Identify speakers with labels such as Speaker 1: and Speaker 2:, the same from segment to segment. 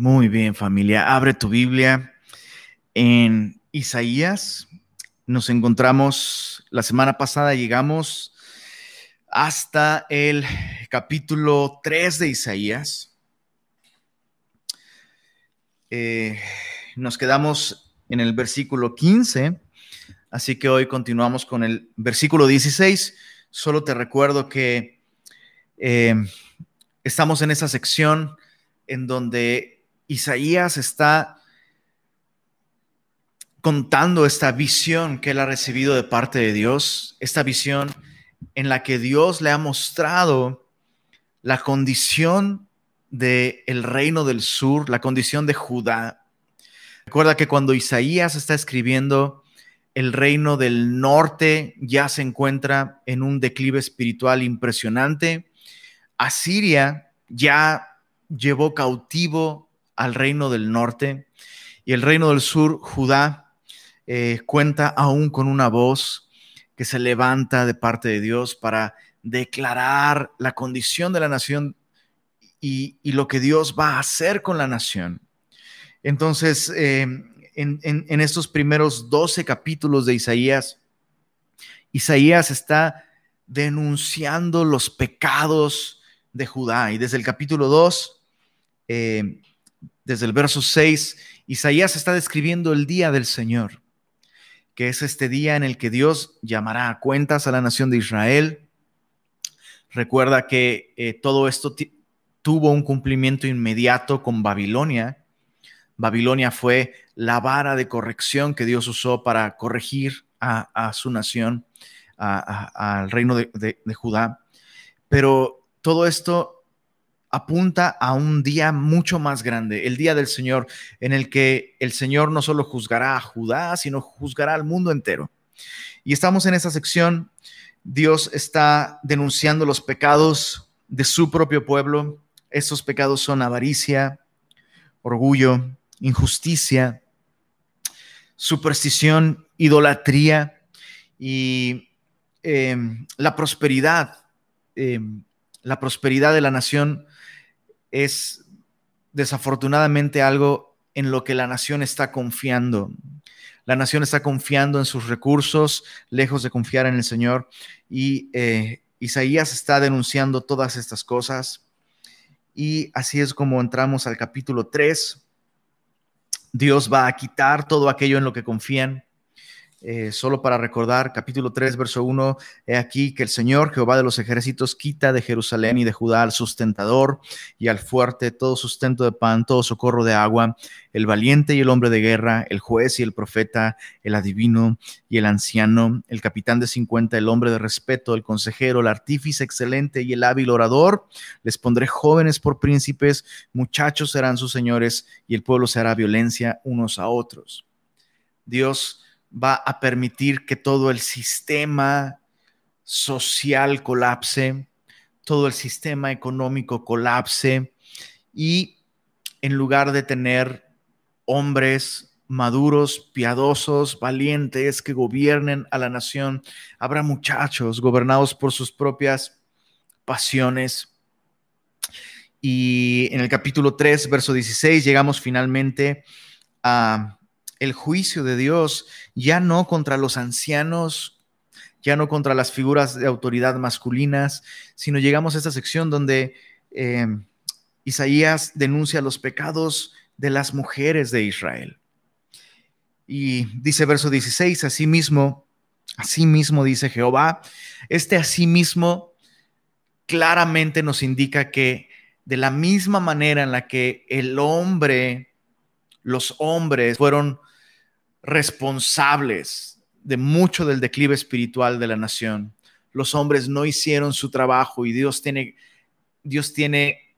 Speaker 1: Muy bien, familia. Abre tu Biblia en Isaías. Nos encontramos, la semana pasada llegamos hasta el capítulo 3 de Isaías. Eh, nos quedamos en el versículo 15, así que hoy continuamos con el versículo 16. Solo te recuerdo que eh, estamos en esa sección en donde Isaías está contando esta visión que él ha recibido de parte de Dios, esta visión en la que Dios le ha mostrado la condición del el reino del sur, la condición de Judá. Recuerda que cuando Isaías está escribiendo, el reino del norte ya se encuentra en un declive espiritual impresionante. Asiria ya llevó cautivo al reino del norte y el reino del sur, Judá, eh, cuenta aún con una voz que se levanta de parte de Dios para declarar la condición de la nación y, lo que Dios va a hacer con la nación. Entonces, eh, en, en estos primeros 12 capítulos de Isaías, Isaías está denunciando los pecados de Judá. Y desde el capítulo 2, eh, desde el verso 6, Isaías está describiendo el día del Señor, que es este día en el que Dios llamará a cuentas a la nación de Israel. Recuerda que eh, todo esto tuvo un cumplimiento inmediato con Babilonia. Babilonia fue la vara de corrección que Dios usó para corregir a, su nación, al reino de, de Judá. Pero todo esto apunta a un día mucho más grande, el día del Señor, en el que el Señor no solo juzgará a Judá, sino juzgará al mundo entero. Y estamos en esa sección, Dios está denunciando los pecados de su propio pueblo. Esos pecados son avaricia, orgullo, injusticia, superstición, idolatría y em, la prosperidad. Em, la prosperidad de la nación es desafortunadamente algo en lo que la nación está confiando. La nación está confiando en sus recursos, lejos de confiar en el Señor. Y eh, Isaías está denunciando todas estas cosas. Y así es como entramos al capítulo 3. Dios va a quitar todo aquello en lo que confían. Eh, solo para recordar, capítulo 3, verso 1, he aquí que el Señor Jehová de los ejércitos quita de Jerusalén y de Judá al sustentador y al fuerte todo sustento de pan, todo socorro de agua, el valiente y el hombre de guerra, el juez y el profeta, el adivino y el anciano, el capitán de 50, el hombre de respeto, el consejero, el artífice excelente y el hábil orador. Les pondré jóvenes por príncipes, muchachos serán sus señores y el pueblo se hará violencia unos a otros. Dios va a permitir que todo el sistema social colapse, todo el sistema económico colapse y en lugar de tener hombres maduros, piadosos, valientes, que gobiernen a la nación, habrá muchachos gobernados por sus propias pasiones. Y en el capítulo 3, verso 16, llegamos finalmente a el juicio de Dios ya no contra los ancianos, ya no contra las figuras de autoridad masculinas, sino llegamos a esta sección donde eh, Isaías denuncia los pecados de las mujeres de Israel. Y dice verso 16, así mismo, así mismo dice Jehová, este así mismo claramente nos indica que de la misma manera en la que el hombre, los hombres fueron responsables de mucho del declive espiritual de la nación. Los hombres no hicieron su trabajo y Dios tiene, Dios tiene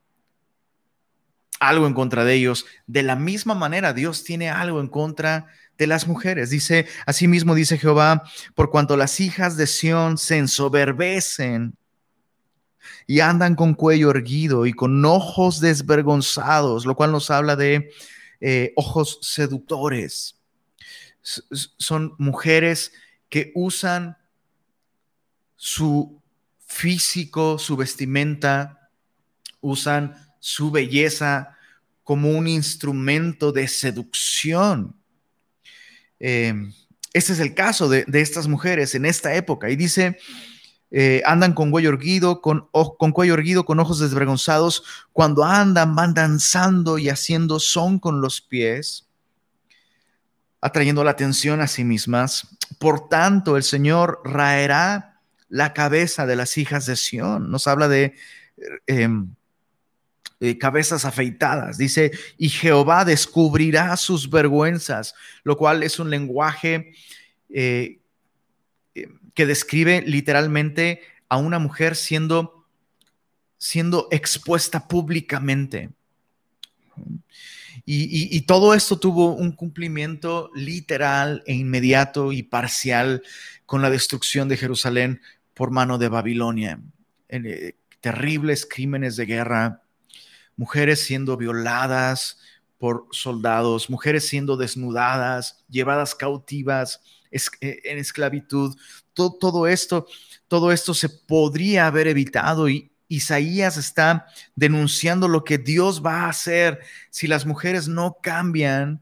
Speaker 1: algo en contra de ellos. De la misma manera, Dios tiene algo en contra de las mujeres. Dice, asimismo dice Jehová, por cuanto las hijas de Sión se ensoberbecen y andan con cuello erguido y con ojos desvergonzados, lo cual nos habla de eh, ojos seductores son mujeres que usan su físico, su vestimenta, usan su belleza como un instrumento de seducción. Eh, este es el caso de, estas mujeres en esta época. Y dice, eh, andan con cuello erguido, con, con cuello erguido, con ojos desvergonzados. Cuando andan, van danzando y haciendo son con los pies, atrayendo la atención a sí mismas. Por tanto, el Señor raerá la cabeza de las hijas de Sión. Nos habla de... Em, eh, cabezas afeitadas. Dice, y Jehová descubrirá sus vergüenzas, lo cual es un lenguaje eh, eh, que describe literalmente a una mujer siendo, siendo expuesta públicamente. Y, todo esto tuvo un cumplimiento literal e inmediato y parcial con la destrucción de Jerusalén por mano de Babilonia. terribles crímenes de guerra, mujeres siendo violadas por soldados, mujeres siendo desnudadas, llevadas cautivas eh, en esclavitud. Todo, todo esto, todo esto se podría haber evitado y Isaías está denunciando lo que Dios va a hacer si las mujeres no cambian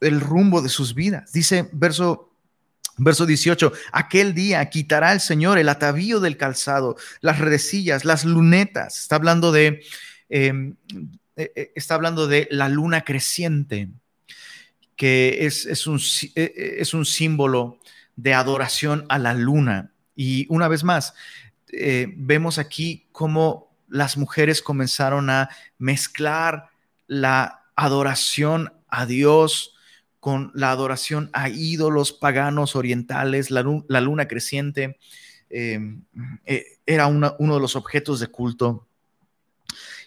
Speaker 1: el rumbo de sus vidas. Dice verso Verso 18, aquel día quitará el Señor el atavío del calzado, las redecillas, las lunetas. Está hablando de, em, eh, eh, está hablando de la luna creciente, que es, es, un, eh, es un símbolo de adoración a la luna. Y una vez más, vemos aquí cómo las mujeres comenzaron a mezclar la adoración a Dios con la adoración a ídolos paganos orientales, la, luna creciente em, eh, era uno de los objetos de culto.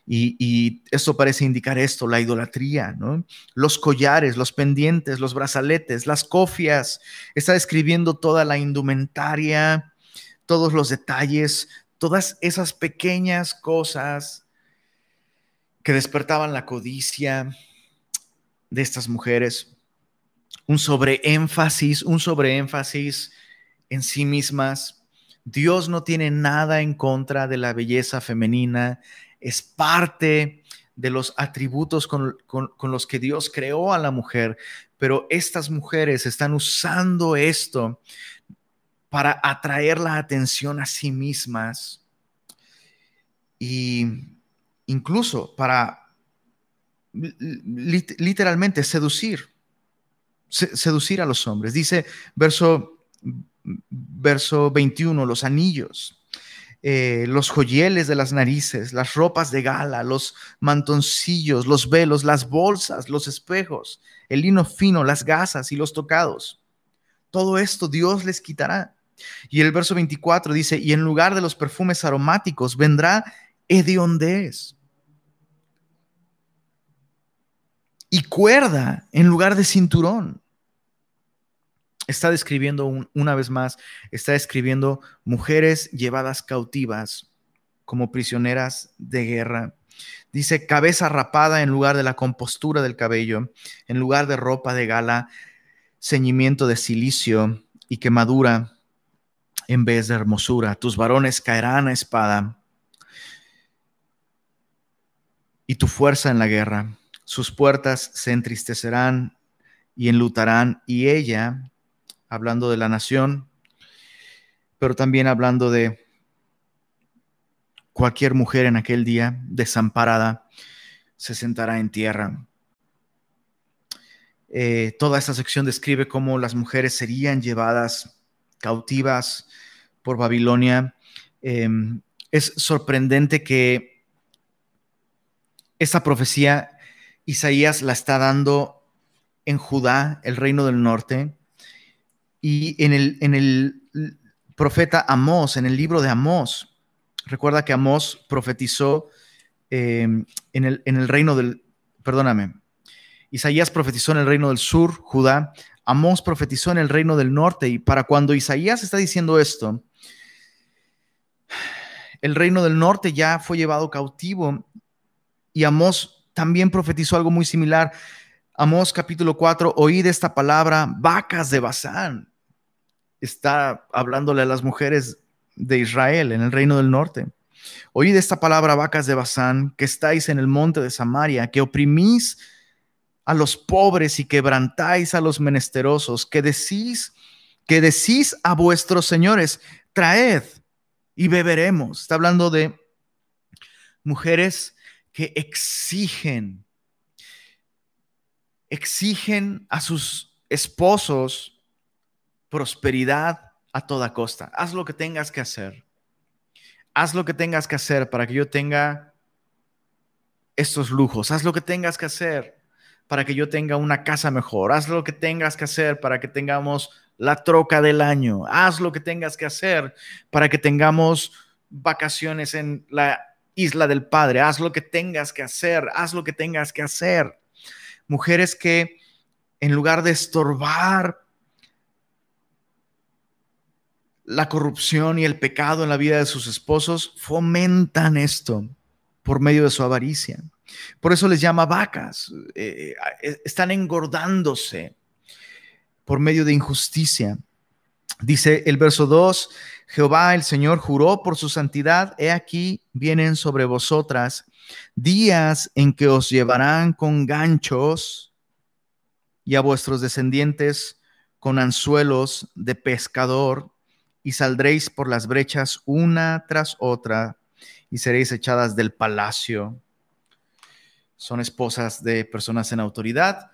Speaker 1: Y, esto parece indicar esto, la idolatría. Los collares, los pendientes, los brazaletes, las cofias, está describiendo toda la indumentaria, todos los detalles, todas esas pequeñas cosas que despertaban la codicia de estas mujeres. Un sobreénfasis, un sobreénfasis en sí mismas. Dios no tiene nada en contra de la belleza femenina, es parte de los atributos con, los que Dios creó a la mujer, pero estas mujeres están usando esto para atraer la atención a sí mismas y incluso para literalmente seducir seducir a los hombres. Dice verso, verso 21, los anillos. Eh, los joyeles de las narices, las ropas de gala, los mantoncillos, los velos, las bolsas, los espejos, el lino fino, las gasas y los tocados. Todo esto Dios les quitará. Y el verso 24 dice, y en lugar de los perfumes aromáticos vendrá hediondez y cuerda en lugar de cinturón. Está describiendo una vez más, está describiendo mujeres llevadas cautivas como prisioneras de guerra. Dice cabeza rapada en lugar de la compostura del cabello, en lugar de ropa de gala, ceñimiento de silicio y quemadura en vez de hermosura. Tus varones caerán a espada y tu fuerza en la guerra. Sus puertas se entristecerán y enlutarán y ella hablando de la nación, pero también hablando de cualquier mujer en aquel día desamparada se sentará en tierra. Eh, toda esta sección describe cómo las mujeres serían llevadas cautivas por Babilonia. Em, es sorprendente que esta profecía Isaías la está dando en Judá, el reino del norte, y en el, en el profeta Amós, en el libro de Amós, recuerda que Amós profetizó em, en, el, en el reino del, perdóname, Isaías profetizó en el reino del sur, Judá, Amós profetizó en el reino del norte, y para cuando Isaías está diciendo esto, el reino del norte ya fue llevado cautivo y Amós también profetizó algo muy similar. Amós capítulo 4, oíd esta palabra, vacas de Bazán está hablándole a las mujeres de Israel en el reino del norte. Oíd esta palabra, vacas de Bazán, que estáis en el monte de Samaria, que oprimís a los pobres y quebrantáis a los menesterosos, que decís, que decís a vuestros señores, traed y beberemos. Está hablando de mujeres que exigen, exigen a sus esposos prosperidad a toda costa. Haz lo que tengas que hacer. Haz lo que tengas que hacer para que yo tenga estos lujos. Haz lo que tengas que hacer para que yo tenga una casa mejor. Haz lo que tengas que hacer para que tengamos la troca del año. Haz lo que tengas que hacer para que tengamos vacaciones en la isla del Padre. Haz lo que tengas que hacer. Haz lo que tengas que hacer. Mujeres que en lugar de estorbar la corrupción y el pecado en la vida de sus esposos, fomentan esto por medio de su avaricia. Por eso les llama vacas. Eh, eh, están engordándose por medio de injusticia. Dice el verso 2, Jehová el Señor juró por su santidad, he aquí vienen sobre vosotras días en que os llevarán con ganchos y a vuestros descendientes con anzuelos de pescador y saldréis por las brechas una tras otra y seréis echadas del palacio. Son esposas de personas en autoridad.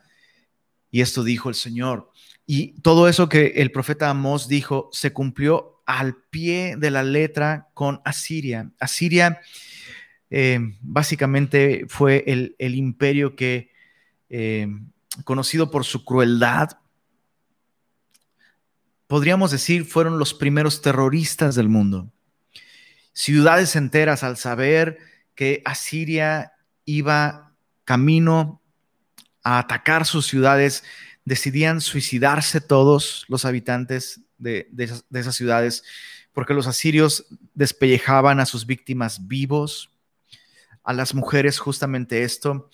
Speaker 1: Y esto dijo el Señor. Y todo eso que el profeta Amós dijo se cumplió al pie de la letra con Asiria. Asiria eh, básicamente fue el, imperio que, eh, conocido por su crueldad, podríamos decir, fueron los primeros terroristas del mundo. Ciudades enteras al saber que Asiria iba camino a atacar sus ciudades, decidían suicidarse todos los habitantes de, esas, ciudades, porque los asirios despellejaban a sus víctimas vivos, a las mujeres justamente esto,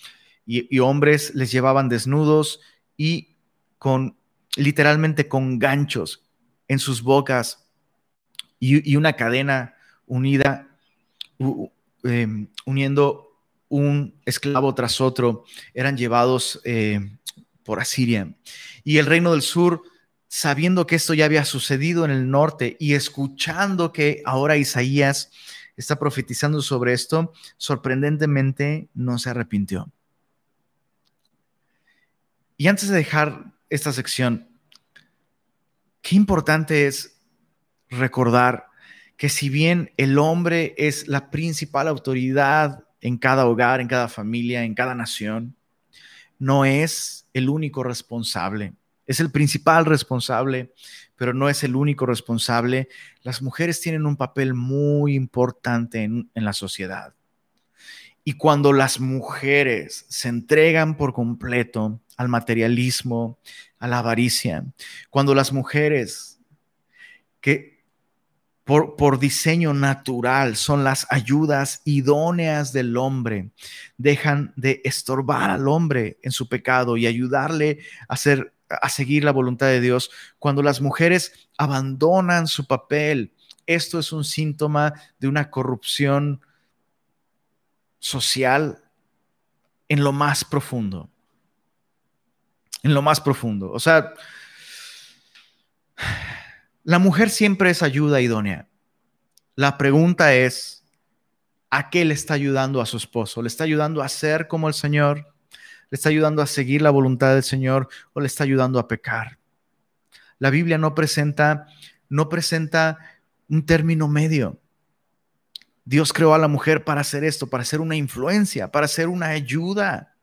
Speaker 1: y, hombres les llevaban desnudos y con literalmente con ganchos en sus bocas y, una cadena unida, em, uniendo un esclavo tras otro, eran llevados eh, por Asiria. Y el reino del sur, sabiendo que esto ya había sucedido en el norte y escuchando que ahora Isaías está profetizando sobre esto, sorprendentemente no se arrepintió. Y antes de dejar esta sección, qué importante es recordar que si bien el hombre es la principal autoridad en cada hogar, en cada familia, en cada nación, no es el único responsable. Es el principal responsable, pero no es el único responsable. Las mujeres tienen un papel muy importante en, la sociedad. Y cuando las mujeres se entregan por completo al materialismo, a la avaricia. Cuando las mujeres que por, diseño natural son las ayudas idóneas del hombre, dejan de estorbar al hombre en su pecado y ayudarle a, a seguir la voluntad de Dios. Cuando las mujeres abandonan su papel, esto es un síntoma de una corrupción social en lo más profundo en lo más profundo. O sea, la mujer siempre es ayuda idónea. La pregunta es, ¿a qué le está ayudando a su esposo? ¿Le está ayudando a ser como el Señor? ¿Le está ayudando a seguir la voluntad del Señor o le está ayudando a pecar? La Biblia no presenta, no presenta un término medio. Dios creó a la mujer para hacer esto, para ser una influencia, para ser una ayuda.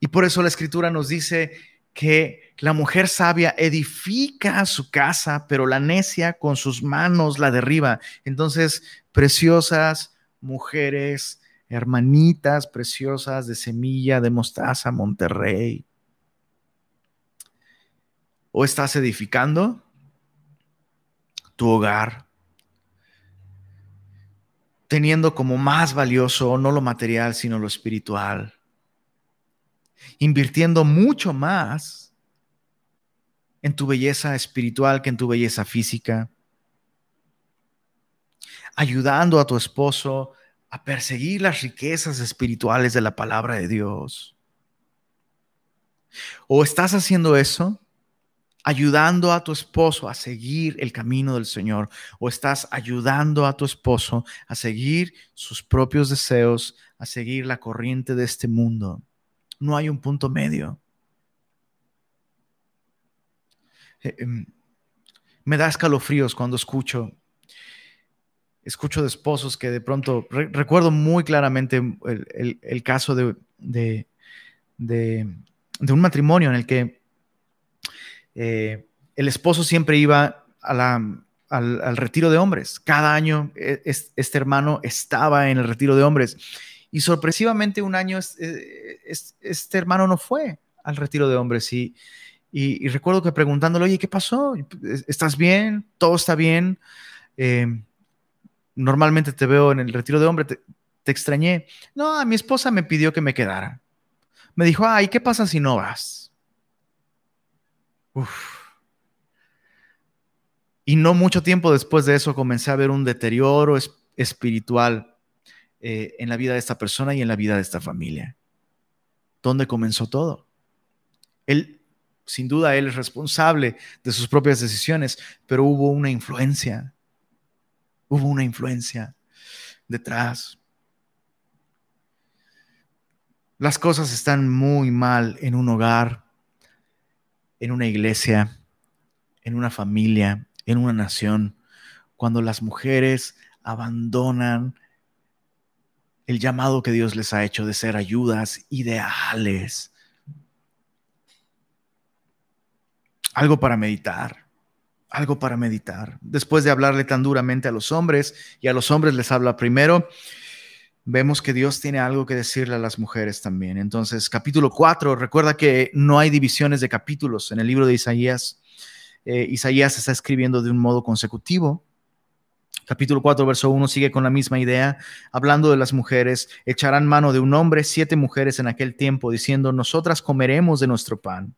Speaker 1: Y por eso la escritura nos dice que la mujer sabia edifica su casa, pero la necia con sus manos la derriba. Entonces, preciosas mujeres, hermanitas preciosas de semilla de mostaza, Monterrey. ¿O estás edificando tu hogar? Teniendo como más valioso no lo material, sino lo espiritual invirtiendo mucho más en tu belleza espiritual que en tu belleza física. ayudando a tu esposo a perseguir las riquezas espirituales de la palabra de Dios? ¿O estás haciendo eso ayudando a tu esposo a seguir el camino del Señor? ¿O estás ayudando a tu esposo a seguir sus propios deseos, a seguir la corriente de este mundo? No hay un punto medio. Eh, em, me da escalofríos cuando escucho escucho de esposos que de pronto, recuerdo muy claramente el, caso de, de, un matrimonio en el que eh, el esposo siempre iba al, retiro de hombres. Cada año e, este hermano estaba en el retiro de hombres. Y sorpresivamente un año eh, este hermano no fue al retiro de hombres. Y, y, recuerdo que preguntándole, oye, ¿qué pasó? ¿Estás bien? ¿Todo está bien? Eh, normalmente te veo en el retiro de hombre, te, extrañé. No, mi esposa me pidió que me quedara. Me dijo, ay, ¿qué pasa si no vas? Y no mucho tiempo después de eso comencé a ver un deterioro espiritual eh, en la vida de esta persona y en la vida de esta familia. ¿Dónde comenzó todo? Él, sin duda, él es responsable de sus propias decisiones, pero hubo una influencia Hubo una influencia detrás. Las cosas están muy mal en un hogar, en una iglesia, en una familia, en una nación, cuando las mujeres abandonan el llamado que Dios les ha hecho de ser ayudas ideales. Algo para meditar algo para meditar. Después de hablarle tan duramente a los hombres y a los hombres les habla primero, vemos que Dios tiene algo que decirle a las mujeres también. Entonces, capítulo 4, recuerda que no hay divisiones de capítulos en el libro de Isaías. Eh, Isaías está escribiendo de un modo consecutivo. Capítulo 4, verso 1 sigue con la misma idea, hablando de las mujeres. Echarán mano de un hombre, siete mujeres en aquel tiempo, diciendo, nosotras comeremos de nuestro pan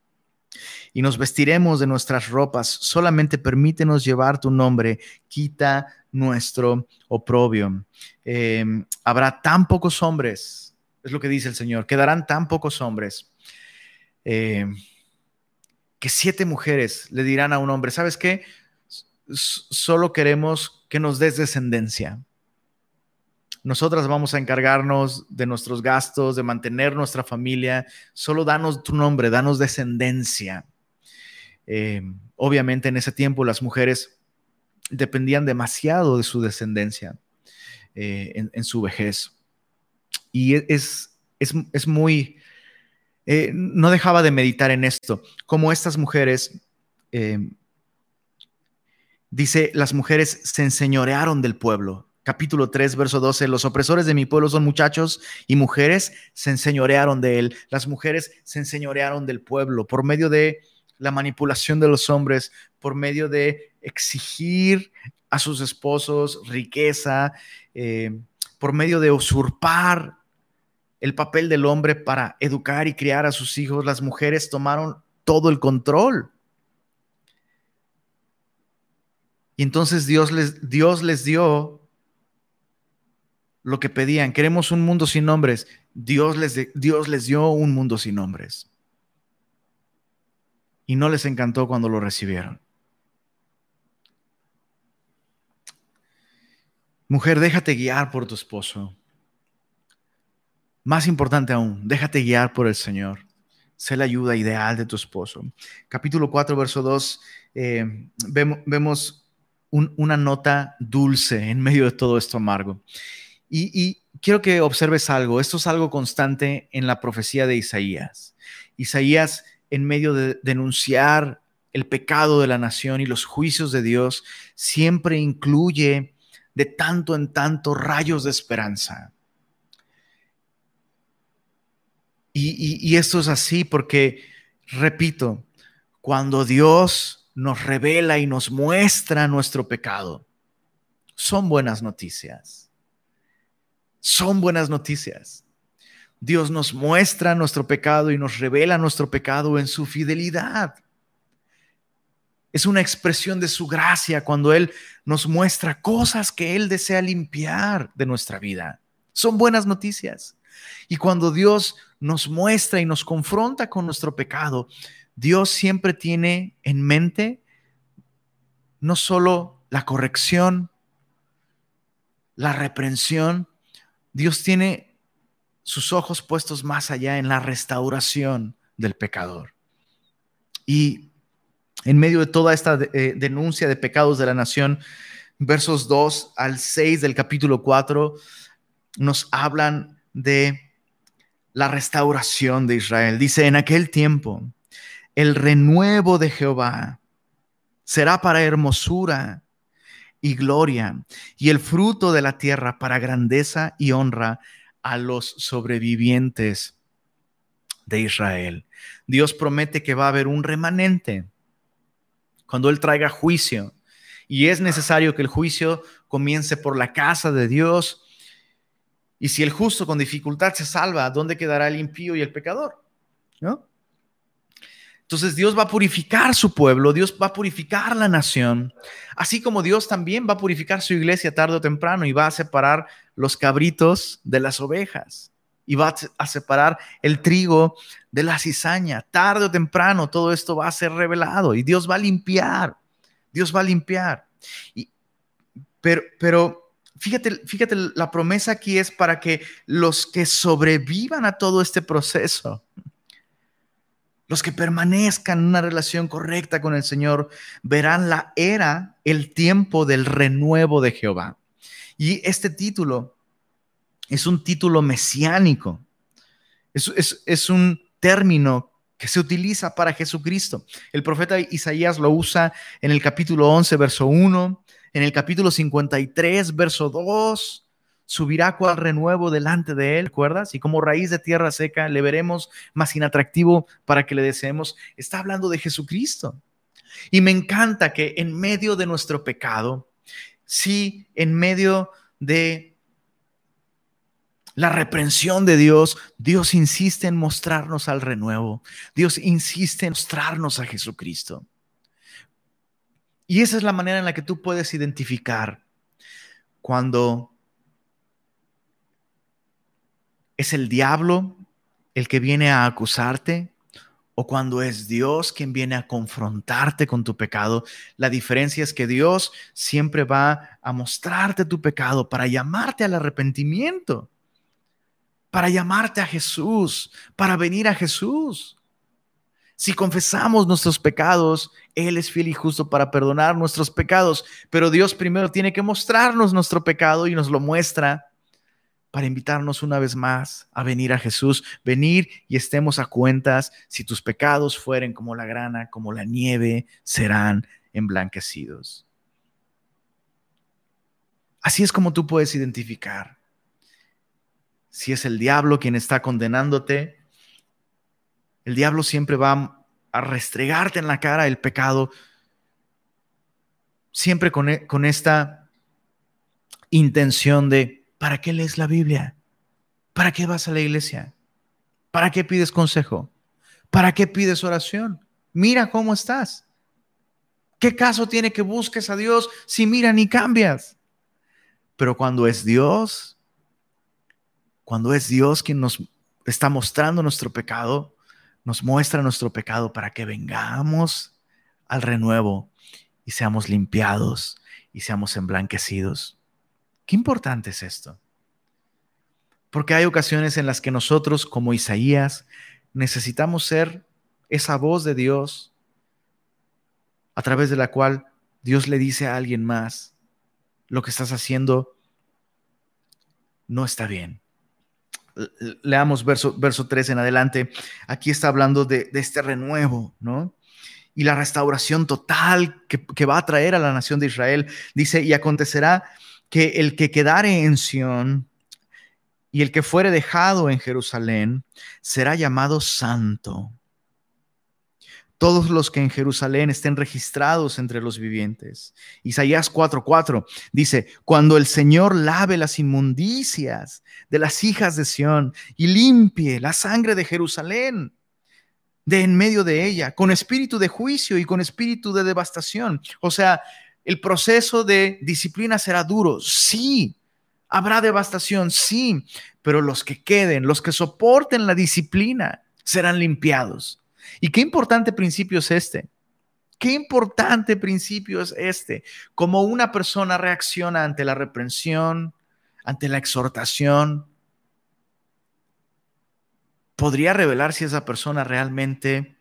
Speaker 1: y nos vestiremos de nuestras ropas. Solamente permítenos llevar tu nombre, quita nuestro oprobio. Em, habrá tan pocos hombres, es lo que dice el Señor, quedarán tan pocos hombres. Em, que siete mujeres le dirán a un hombre, ¿sabes qué? solo queremos que nos des descendencia. Nosotras vamos a encargarnos de nuestros gastos, de mantener nuestra familia. Solo danos tu nombre, danos descendencia. Eh, obviamente en ese tiempo las mujeres dependían demasiado de su descendencia eh, en, su vejez. Y e, es, es, muy... Eh, no dejaba de meditar en esto, como estas mujeres, dice, las mujeres se enseñorearon del pueblo capítulo 3, verso 12, los opresores de mi pueblo son muchachos y mujeres se enseñorearon de él. Las mujeres se enseñorearon del pueblo por medio de la manipulación de los hombres, por medio de exigir a sus esposos riqueza, eh, por medio de usurpar el papel del hombre para educar y criar a sus hijos, las mujeres tomaron todo el control. Y entonces Dios les, Dios les dio lo que pedían. Queremos un mundo sin nombres. Dios les, dio un mundo sin nombres. Y no les encantó cuando lo recibieron. Mujer, déjate guiar por tu esposo. Más importante aún, déjate guiar por el Señor. Sé la ayuda ideal de tu esposo. Capítulo 4, verso 2, eh, vemos, una nota dulce en medio de todo esto amargo. Y, quiero que observes algo, esto es algo constante en la profecía de Isaías. Isaías, en medio de denunciar el pecado de la nación y los juicios de Dios, siempre incluye de tanto en tanto rayos de esperanza. y, esto es así porque, repito, cuando Dios nos revela y nos muestra nuestro pecado, son buenas noticias son buenas noticias. Dios nos muestra nuestro pecado y nos revela nuestro pecado en su fidelidad. Es una expresión de su gracia cuando Él nos muestra cosas que Él desea limpiar de nuestra vida. Son buenas noticias. Y cuando Dios nos muestra y nos confronta con nuestro pecado, Dios siempre tiene en mente no solo la corrección, la reprensión, Dios tiene sus ojos puestos más allá en la restauración del pecador. Y en medio de toda esta eh, denuncia de pecados de la nación, versos 2 al 6 del capítulo 4 nos hablan de la restauración de Israel. Dice, en aquel tiempo, el renuevo de Jehová será para hermosura y gloria, y el fruto de la tierra para grandeza y honra a los sobrevivientes de Israel. Dios promete que va a haber un remanente cuando Él traiga juicio. Y es necesario que el juicio comience por la casa de Dios. Y si el justo con dificultad se salva, ¿dónde quedará el impío y el pecador? ¿No? Entonces Dios va a purificar su pueblo, Dios va a purificar la nación, así como Dios también va a purificar su iglesia tarde o temprano y va a separar los cabritos de las ovejas y va a separar el trigo de la cizaña. Tarde o temprano todo esto va a ser revelado y Dios va a limpiar, Dios va a limpiar. Y, pero, pero fíjate, fíjate, la promesa aquí es para que los que sobrevivan a todo este proceso, los que permanezcan en una relación correcta con el Señor, verán la era, el tiempo del renuevo de Jehová. Y este título es un título mesiánico. Es, un término que se utiliza para Jesucristo. El profeta Isaías lo usa en el capítulo 11, verso 1, en el capítulo 53, verso 2, subirá cual renuevo delante de él, ¿recuerdas? Y como raíz de tierra seca le veremos más inatractivo para que le deseemos. Está hablando de Jesucristo. Y me encanta que en medio de nuestro pecado, sí, en medio de la reprensión de Dios, Dios insiste en mostrarnos al renuevo. Dios insiste en mostrarnos a Jesucristo. Y esa es la manera en la que tú puedes identificar cuando ¿Es el diablo el que viene a acusarte? ¿O cuando es Dios quien viene a confrontarte con tu pecado? La diferencia es que Dios siempre va a mostrarte tu pecado para llamarte al arrepentimiento, para llamarte a Jesús, para venir a Jesús. Si confesamos nuestros pecados, Él es fiel y justo para perdonar nuestros pecados, pero Dios primero tiene que mostrarnos nuestro pecado y nos lo muestra para invitarnos una vez más a venir a Jesús, venir y estemos a cuentas, si tus pecados fueren como la grana, como la nieve, serán emblanquecidos. Así es como tú puedes identificar si es el diablo quien está condenándote. El diablo siempre va a restregarte en la cara el pecado, siempre con, e, con esta intención de ¿Para qué lees la Biblia? ¿Para qué vas a la iglesia? ¿Para qué pides consejo? ¿Para qué pides oración? Mira cómo estás. ¿Qué caso tiene que busques a Dios si mira ni cambias? Pero cuando es Dios, cuando es Dios quien nos está mostrando nuestro pecado, nos muestra nuestro pecado para que vengamos al renuevo y seamos limpiados y seamos emblanquecidos. Qué importante es esto. Porque hay ocasiones en las que nosotros, como Isaías, necesitamos ser esa voz de Dios a través de la cual Dios le dice a alguien más, lo que estás haciendo no está bien. Leamos verso, verso 3 en adelante. Aquí está hablando de, este renuevo, ¿no? Y la restauración total que, que va a traer a la nación de Israel. Dice, y acontecerá que el que quedare en Sión y el que fuere dejado en Jerusalén será llamado santo. Todos los que en Jerusalén estén registrados entre los vivientes. Isaías 4:4 dice, cuando el Señor lave las inmundicias de las hijas de Sión y limpie la sangre de Jerusalén. de en medio de ella, con espíritu de juicio y con espíritu de devastación. O sea, el proceso de disciplina será duro, sí. Habrá devastación, sí, pero los que queden, los que soporten la disciplina, serán limpiados. Y qué importante principio es este. Qué importante principio es este. Como una persona reacciona ante la reprensión, ante la exhortación, podría revelar si esa persona realmente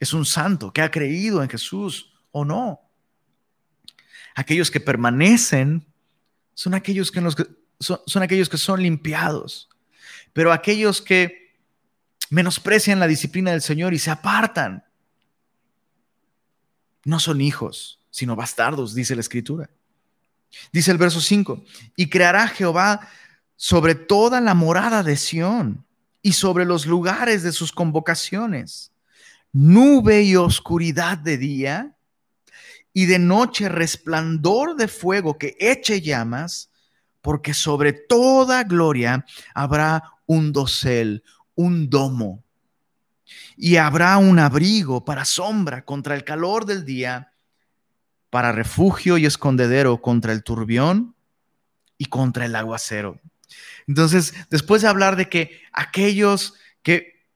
Speaker 1: es un santo que ha creído en Jesús o no. Aquellos que permanecen son aquellos que, son, son limpiados, pero aquellos que menosprecian la disciplina del Señor y se apartan, no son hijos, sino bastardos, dice la Escritura. Dice el verso 5, y creará Jehová sobre toda la morada de Sión y sobre los lugares de sus convocaciones, nube y oscuridad de día, y de noche resplandor de fuego que eche llamas, porque sobre toda gloria habrá un dosel, un domo, y habrá un abrigo para sombra contra el calor del día, para refugio y escondedero contra el turbión y contra el aguacero. Entonces, después de hablar de que aquellos que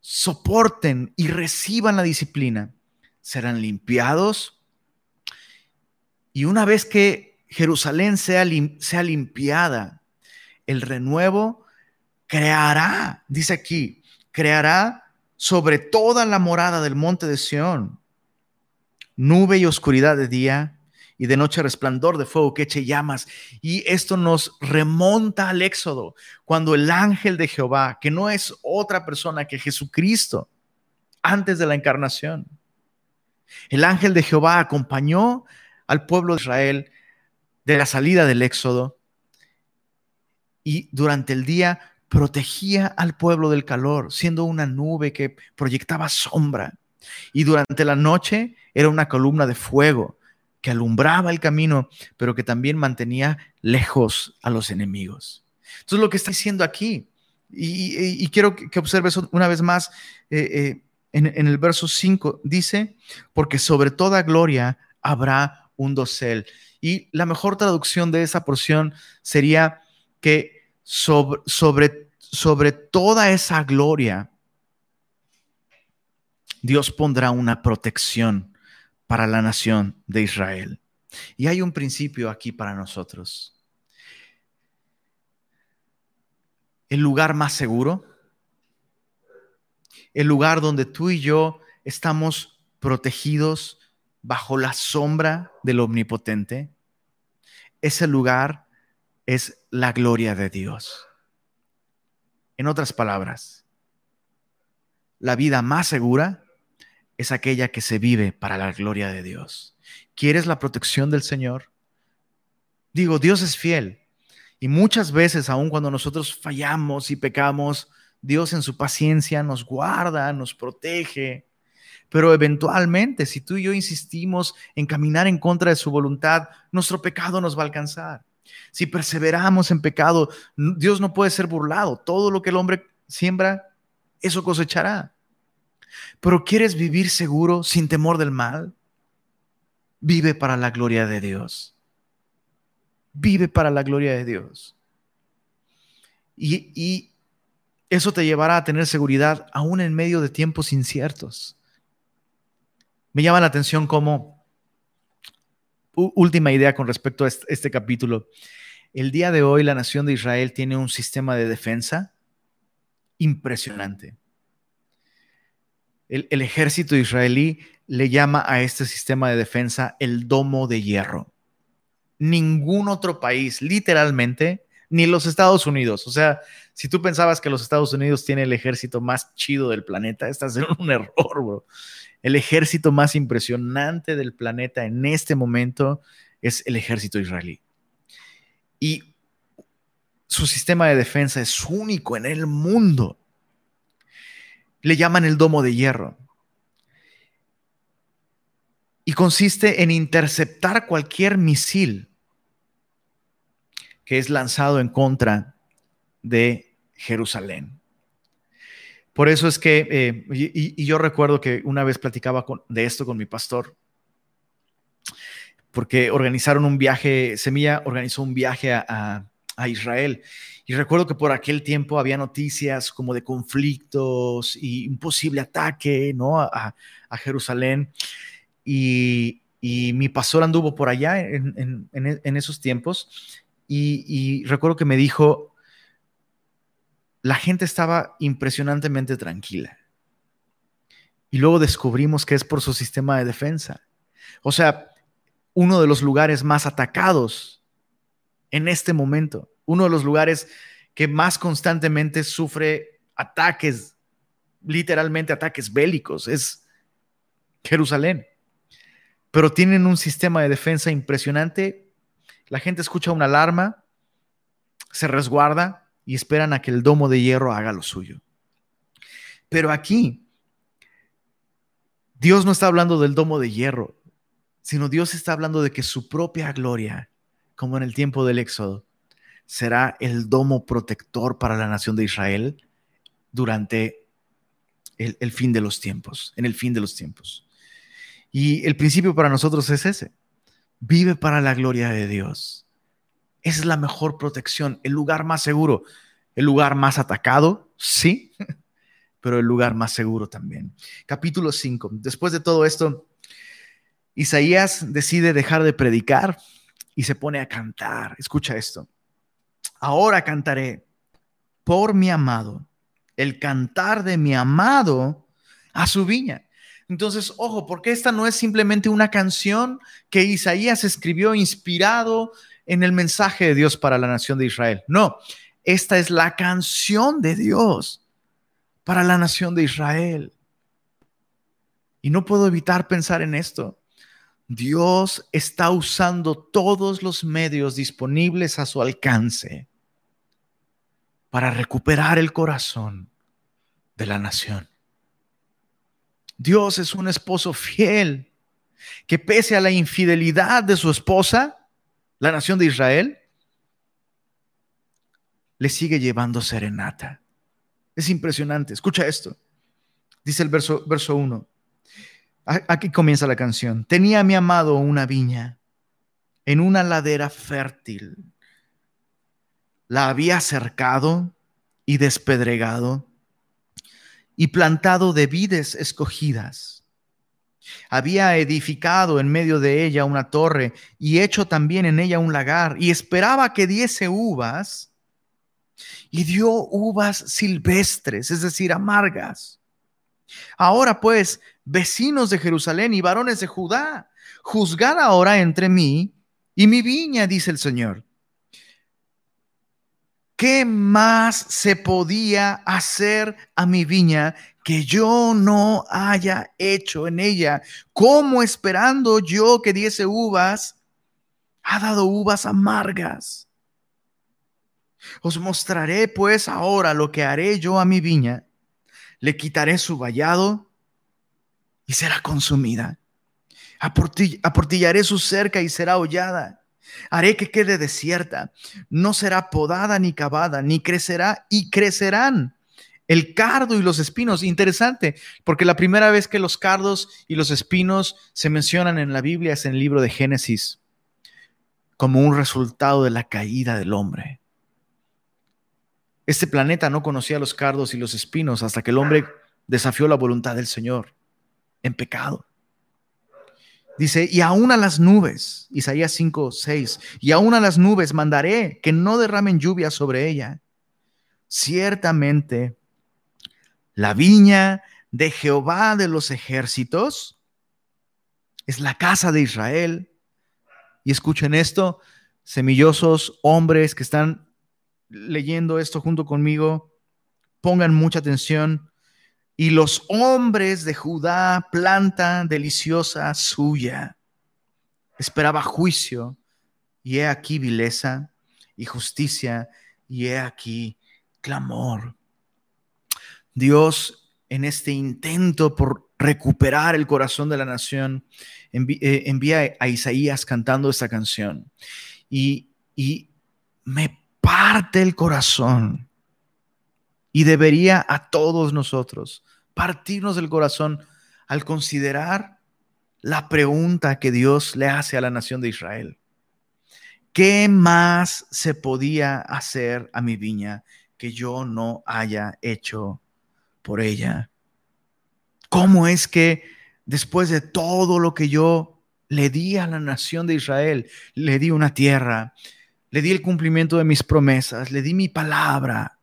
Speaker 1: soporten y reciban la disciplina serán limpiados, y una vez que Jerusalén sea, limpiada, el renuevo creará, dice aquí, creará sobre toda la morada del monte de Sión nube y oscuridad de día y de noche resplandor de fuego que eche llamas. Y esto nos remonta al Éxodo, cuando el ángel de Jehová, que no es otra persona que Jesucristo, antes de la encarnación, el ángel de Jehová acompañó al pueblo de Israel de la salida del Éxodo y durante el día protegía al pueblo del calor, siendo una nube que proyectaba sombra. Y durante la noche era una columna de fuego que alumbraba el camino, pero que también mantenía lejos a los enemigos. Entonces lo que está diciendo aquí, y, quiero que, observes una vez más eh, eh, en, el verso 5, dice, porque sobre toda gloria habrá un dosel. Y la mejor traducción de esa porción sería que sobre, sobre, sobre toda esa gloria, Dios pondrá una protección para la nación de Israel. Y hay un principio aquí para nosotros. El lugar más seguro, el lugar donde tú y yo estamos protegidos bajo la sombra del Omnipotente, ese lugar es la gloria de Dios. En otras palabras, la vida más segura es aquella que se vive para la gloria de Dios. ¿Quieres la protección del Señor? Digo, Dios es fiel. Y muchas veces, aun cuando nosotros fallamos y pecamos, Dios en su paciencia nos guarda, nos protege. Pero eventualmente, si tú y yo insistimos en caminar en contra de su voluntad, nuestro pecado nos va a alcanzar. Si perseveramos en pecado, Dios no puede ser burlado. Todo lo que el hombre siembra, eso cosechará. Pero ¿quieres vivir seguro sin temor del mal? Vive para la gloria de Dios. Vive para la gloria de Dios. Y, y eso te llevará a tener seguridad aún en medio de tiempos inciertos. Me llama la atención como, última idea con respecto a este, este capítulo, el día de hoy la nación de Israel tiene un sistema de defensa impresionante el, ejército israelí le llama a este sistema de defensa el domo de hierro. Ningún otro país, literalmente, ni los Estados Unidos. O sea, si tú pensabas que los Estados Unidos tiene el ejército más chido del planeta, estás en un error, bro. El ejército más impresionante del planeta en este momento es el ejército israelí. Y su sistema de defensa es único en el mundo le llaman el domo de hierro. Y consiste en interceptar cualquier misil que es lanzado en contra de Jerusalén. Por eso es que, eh, y, yo recuerdo que una vez platicaba de esto con mi pastor, porque organizaron un viaje, Semilla organizó un viaje a, Israel. Y recuerdo que por aquel tiempo había noticias como de conflictos y un posible ataque ¿no? a, Jerusalén. Y, mi pastor anduvo por allá en, esos tiempos. Y recuerdo que me dijo, la gente estaba impresionantemente tranquila. Y luego descubrimos que es por su sistema de defensa. O sea, uno de los lugares más atacados en este momento, uno de los lugares que más constantemente sufre ataques, literalmente ataques bélicos, es Jerusalén. Pero tienen un sistema de defensa impresionante. La gente escucha una alarma, se resguarda, y esperan a que el domo de hierro haga lo suyo. Pero aquí, Dios no está hablando del domo de hierro, sino Dios está hablando de que su propia gloria, como en el tiempo del Éxodo, será el domo protector para la nación de Israel durante el, el, fin de los tiempos, en el fin de los tiempos. Y el principio para nosotros es ese. Vive para la gloria de Dios. Esa es la mejor protección, el lugar más seguro. El lugar más atacado, sí, pero el lugar más seguro también. Capítulo 5. Después de todo esto, Isaías decide dejar de predicar y se pone a cantar. Escucha esto. Ahora cantaré por mi amado, el cantar de mi amado a su viña. Entonces, ojo, porque esta no es simplemente una canción que Isaías escribió inspirado en el mensaje de Dios para la nación de Israel. No, esta es la canción de Dios para la nación de Israel. Y no puedo evitar pensar en esto. Dios está usando todos los medios disponibles a su alcance para recuperar el corazón de la nación. Dios es un esposo fiel que pese a la infidelidad de su esposa, la nación de Israel, le sigue llevando serenata. Es impresionante. Escucha esto. Dice el verso, verso 1. Aquí comienza la canción. Tenía mi amado una viña en una ladera fértil. La había cercado y despedregado y plantado de vides escogidas había edificado en medio de ella una torre y hecho también en ella un lagar y esperaba que diese uvas y dio uvas silvestres, es decir, amargas. Ahora pues, vecinos de Jerusalén y varones de Judá, juzgad ahora entre mí y mi viña, dice el Señor. ¿Qué más se podía hacer a mi viña que yo no haya hecho en ella? ¿Cómo esperando yo que diese uvas, ha dado uvas amargas? Os mostraré pues ahora lo que haré yo a mi viña. Le quitaré su vallado y será consumida. Aportillaré su cerca y será hollada Haré que quede desierta, no será podada ni cavada, ni crecerá y crecerán el cardo y los espinos. Interesante, porque la primera vez que los cardos y los espinos se mencionan en la Biblia es en el libro de Génesis, como un resultado de la caída del hombre. Este planeta no conocía los cardos y los espinos hasta que el hombre desafió la voluntad del Señor en pecado. Dice, y aún a las nubes, Isaías 5, 6, y aún a las nubes mandaré que no derramen lluvia sobre ella. Ciertamente, la viña de Jehová de los ejércitos es la casa de Israel. Y escuchen esto, semillosos hombres que están leyendo esto junto conmigo, pongan mucha atención y los hombres de Judá planta deliciosa suya. Esperaba juicio, y he aquí vileza y justicia, y he aquí clamor. Dios, en este intento por recuperar el corazón de la nación, eh, envía a Isaías cantando esta canción. Y, y me parte el corazón y debería a todos nosotros partirnos del corazón al considerar la pregunta que Dios le hace a la nación de Israel. ¿Qué más se podía hacer a mi viña que yo no haya hecho por ella? ¿Cómo es que después de todo lo que yo le di a la nación de Israel, le di una tierra, le di el cumplimiento de mis promesas, le di mi palabra?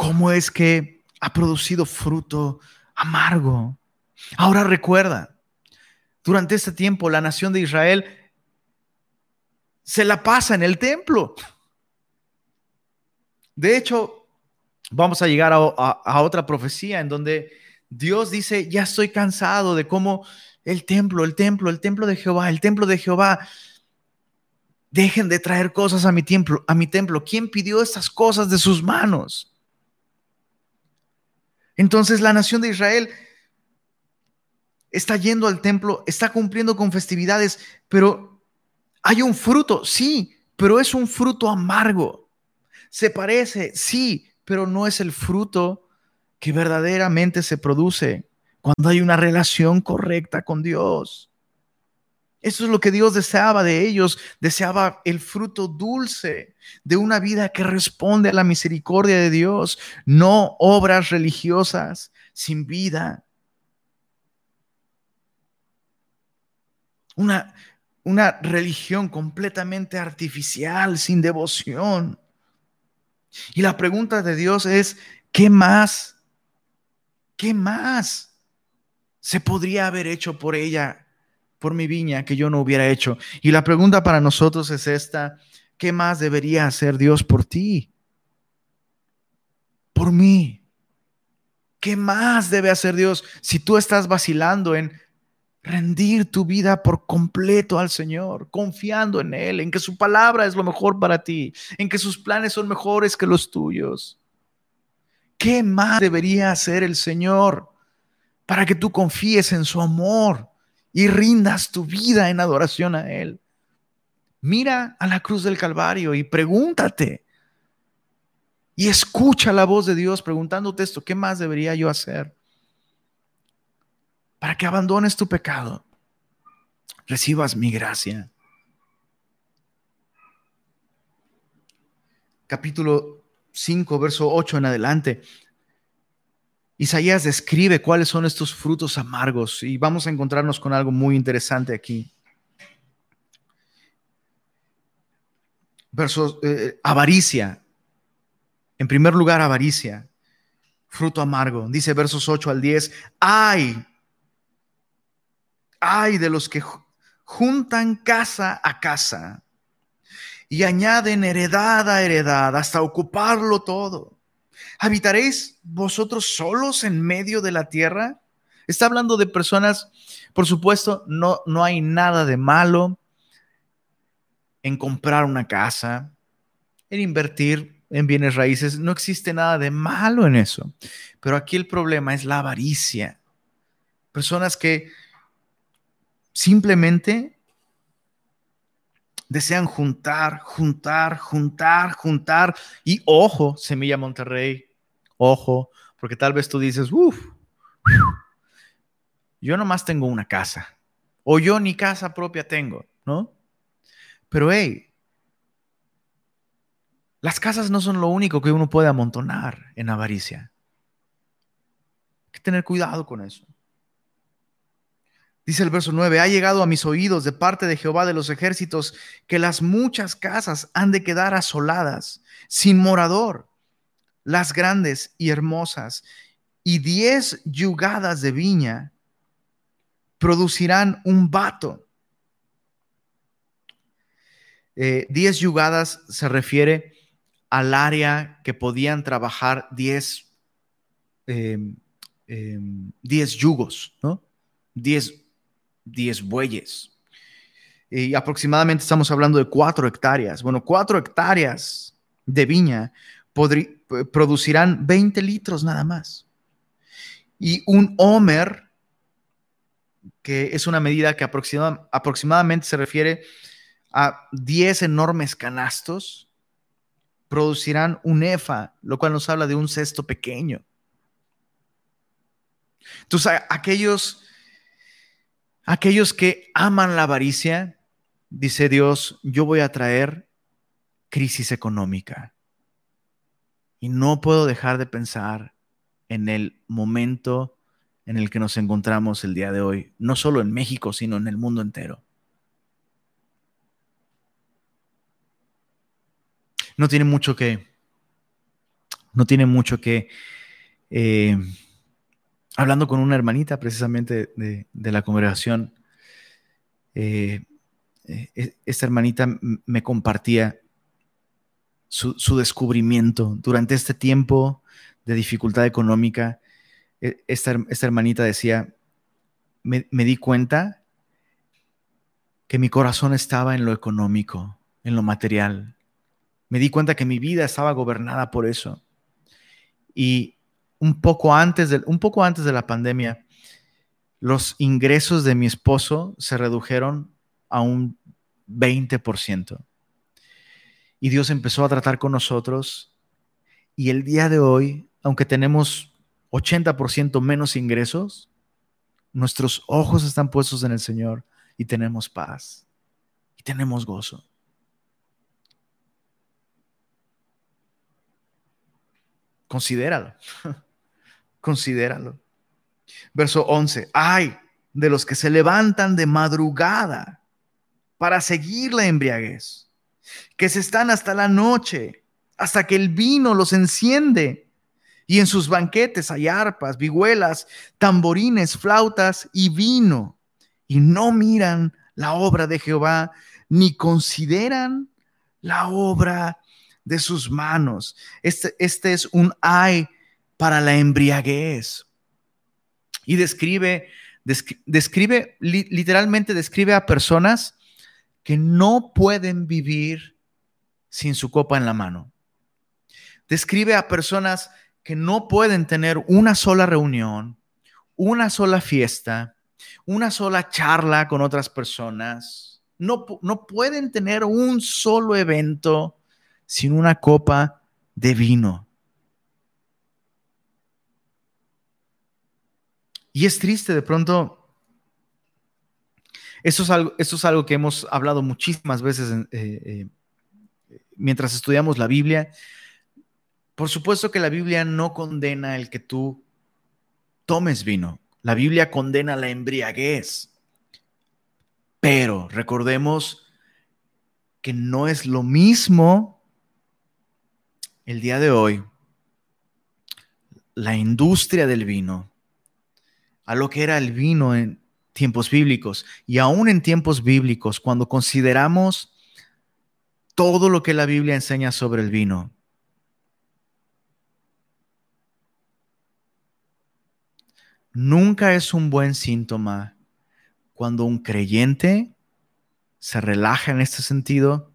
Speaker 1: ¿Cómo es que ha producido fruto amargo? Ahora recuerda, durante este tiempo la nación de Israel se la pasa en el templo. De hecho, vamos a llegar a, otra profecía en donde Dios dice, ya estoy cansado de cómo el templo, el templo, el templo de Jehová, el templo de Jehová, dejen de traer cosas a mi templo, a mi templo. ¿Quién pidió estas cosas de sus manos? Entonces la nación de Israel está yendo al templo, está cumpliendo con festividades, pero hay un fruto, sí, pero es un fruto amargo. Se parece, sí, pero no es el fruto que verdaderamente se produce cuando hay una relación correcta con Dios. Eso es lo que Dios deseaba de ellos, deseaba el fruto dulce de una vida que responde a la misericordia de Dios, no obras religiosas sin vida. Una, una religión completamente artificial, sin devoción. Y la pregunta de Dios es, ¿qué más? ¿Qué más se podría haber hecho por ella, por mi viña, que yo no hubiera hecho? Y la pregunta para nosotros es esta, ¿qué más debería hacer Dios por ti? Por mí. ¿Qué más debe hacer Dios si tú estás vacilando en rendir tu vida por completo al Señor, confiando en Él, en que su palabra es lo mejor para ti, en que sus planes son mejores que los tuyos. ¿Qué más debería hacer el Señor para que tú confíes en su amor y rindas tu vida en adoración a Él? Mira a la cruz del Calvario y pregúntate y escucha la voz de Dios preguntándote esto, ¿qué más debería yo hacer? para que abandones tu pecado, recibas mi gracia. Capítulo 5, verso 8 en adelante. Isaías describe cuáles son estos frutos amargos y vamos a encontrarnos con algo muy interesante aquí. Verso eh, avaricia. En primer lugar, avaricia, fruto amargo. Dice versos 8 al 10, ay ay de los que juntan casa a casa y añaden heredad a heredad hasta ocuparlo todo. ¿Habitaréis vosotros solos en medio de la tierra? Está hablando de personas, por supuesto, no, no hay nada de malo en comprar una casa, en invertir en bienes raíces, no existe nada de malo en eso. Pero aquí el problema es la avaricia. Personas que simplemente desean juntar, juntar, juntar, juntar. Y ojo, Semilla Monterrey, ojo, porque tal vez tú dices, uff, yo nomás tengo una casa, o yo ni casa propia tengo, ¿no? Pero hey, las casas no son lo único que uno puede amontonar en avaricia. Hay que tener cuidado con eso. Dice el verso 9, ha llegado a mis oídos de parte de Jehová de los ejércitos que las muchas casas han de quedar asoladas, sin morador, las grandes y hermosas, y diez yugadas de viña producirán un vato. Eh, diez yugadas se refiere al área que podían trabajar diez, em, em, diez yugos, ¿no? Diez 10 bueyes. Y aproximadamente estamos hablando de 4 hectáreas. Bueno, 4 hectáreas de viña producirán 20 litros nada más. Y un homer, que es una medida que aproximadamente se refiere a 10 enormes canastos, producirán un efa, lo cual nos habla de un cesto pequeño. Entonces, aquellos, aquellos que aman la avaricia, dice Dios, yo voy a traer crisis económica. Y no puedo dejar de pensar en el momento en el que nos encontramos el día de hoy, no solo en México, sino en el mundo entero. No tiene mucho que, no tiene mucho que, eh, hablando con una hermanita precisamente de, la congregación, eh, eh, esta hermanita me compartía su, descubrimiento durante este tiempo de dificultad económica. E, esta, hermanita decía, me, me di cuenta que mi corazón estaba en lo económico, en lo material. Me di cuenta que mi vida estaba gobernada por eso. Y un poco antes de, un poco antes de la pandemia, los ingresos de mi esposo se redujeron a un 20%. Y Dios empezó a tratar con nosotros. Y el día de hoy, aunque tenemos 80% menos ingresos, nuestros ojos están puestos en el Señor y tenemos paz y tenemos gozo. Considéralo. Considéralo. Verso 11. Ay de los que se levantan de madrugada para seguir la embriaguez, que se están hasta la noche, hasta que el vino los enciende. Y en sus banquetes hay arpas, vihuelas, tamborines, flautas y vino. Y no miran la obra de Jehová, ni consideran la obra de sus manos. Este, este es un ay para la embriaguez. Y describe, describe, literalmente describe a personas que no pueden vivir sin su copa en la mano. Describe a personas que no pueden tener una sola reunión, una sola fiesta, una sola charla con otras personas. No, no pueden tener un solo evento sin una copa de vino. Y es triste de pronto. Eso es algo, que hemos hablado muchísimas veces eh, eh, mientras estudiamos la Biblia. Por supuesto que la Biblia no condena el que tú tomes vino. La Biblia condena la embriaguez. Pero recordemos que no es lo mismo el día de hoy la industria del vino a lo que era el vino en tiempos bíblicos y aún en tiempos bíblicos cuando consideramos todo lo que la Biblia enseña sobre el vino. Nunca es un buen síntoma cuando un creyente se relaja en este sentido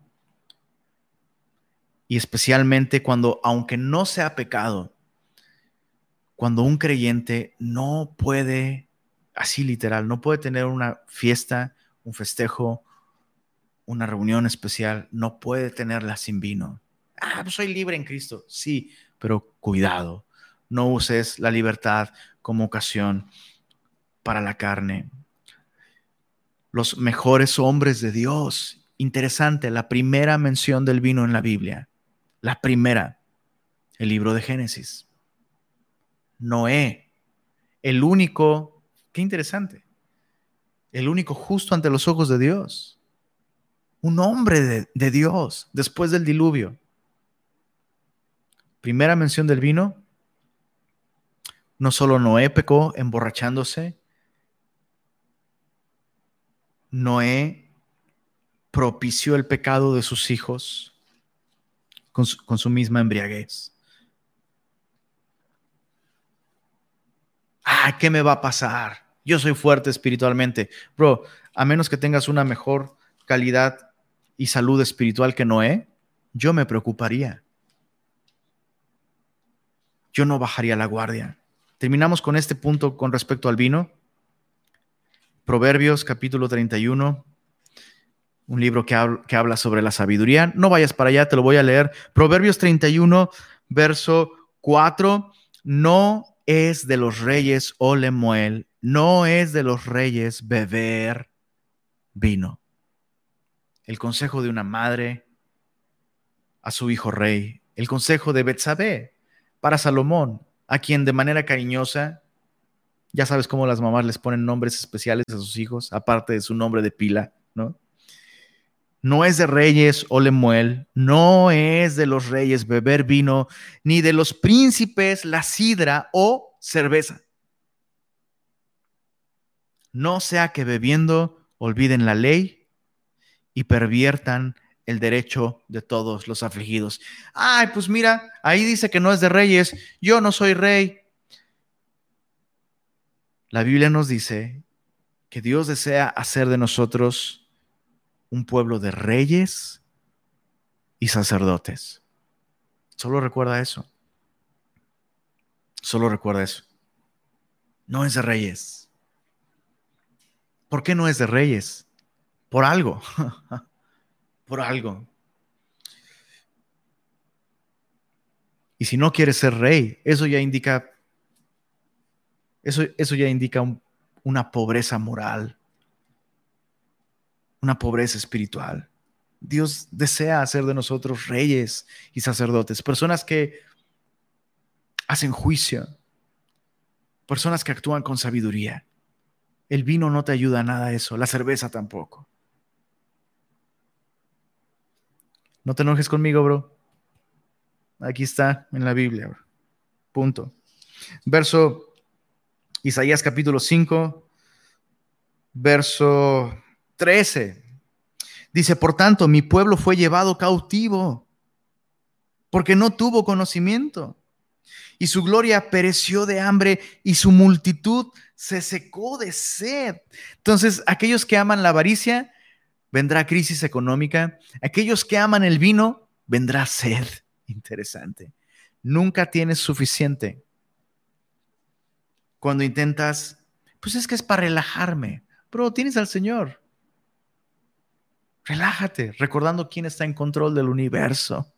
Speaker 1: y especialmente cuando, aunque no sea pecado, cuando un creyente no puede, así literal, no puede tener una fiesta, un festejo, una reunión especial, no puede tenerla sin vino. Ah, pues soy libre en Cristo. Sí, pero cuidado, no uses la libertad como ocasión para la carne. Los mejores hombres de Dios. Interesante, la primera mención del vino en la Biblia la primera, el libro de Génesis. Noé, el único, qué interesante, el único justo ante los ojos de Dios. Un hombre de, Dios después del diluvio. Primera mención del vino. No solo Noé pecó emborrachándose, Noé propició el pecado de sus hijos con su, misma embriaguez. Ah, ¿qué me va a pasar? Yo soy fuerte espiritualmente. Bro, a menos que tengas una mejor calidad y salud espiritual que Noé, yo me preocuparía. Yo no bajaría la guardia. Terminamos con este punto con respecto al vino. Proverbios capítulo 31, un libro que, que habla sobre la sabiduría. No vayas para allá, te lo voy a leer. Proverbios 31, verso 4. No es de los reyes, o Lemuel, no es de los reyes beber vino. El consejo de una madre a su hijo rey, el consejo de Betsabé para Salomón, a quien de manera cariñosa, ya sabes cómo las mamás les ponen nombres especiales a sus hijos, aparte de su nombre de pila, ¿no? No es de reyes o lemuel, no es de los reyes beber vino, ni de los príncipes la sidra o cerveza. No sea que bebiendo olviden la ley y perviertan el derecho de todos los afligidos. Ay, pues mira, ahí dice que no es de reyes, yo no soy rey. La Biblia nos dice que Dios desea hacer de nosotros un pueblo de reyes y sacerdotes. Solo recuerda eso. Solo recuerda eso. No es de reyes. ¿Por qué no es de reyes? Por algo. Por algo. Y si no quieres ser rey, eso ya indica, eso, eso ya indica una pobreza moral una pobreza espiritual. Dios desea hacer de nosotros reyes y sacerdotes, personas que hacen juicio, personas que actúan con sabiduría. El vino no te ayuda a nada eso, la cerveza tampoco. No te enojes conmigo, bro. Aquí está en la Biblia. Punto. Verso Isaías capítulo 5, verso 13. Dice, por tanto, mi pueblo fue llevado cautivo porque no tuvo conocimiento. Y su gloria pereció de hambre y su multitud se secó de sed. Entonces, aquellos que aman la avaricia, vendrá crisis económica. Aquellos que aman el vino, vendrá sed. Interesante. Nunca tienes suficiente. Cuando intentas, pues es que es para relajarme. Pero tienes al Señor. Relájate, recordando quién está en control del universo.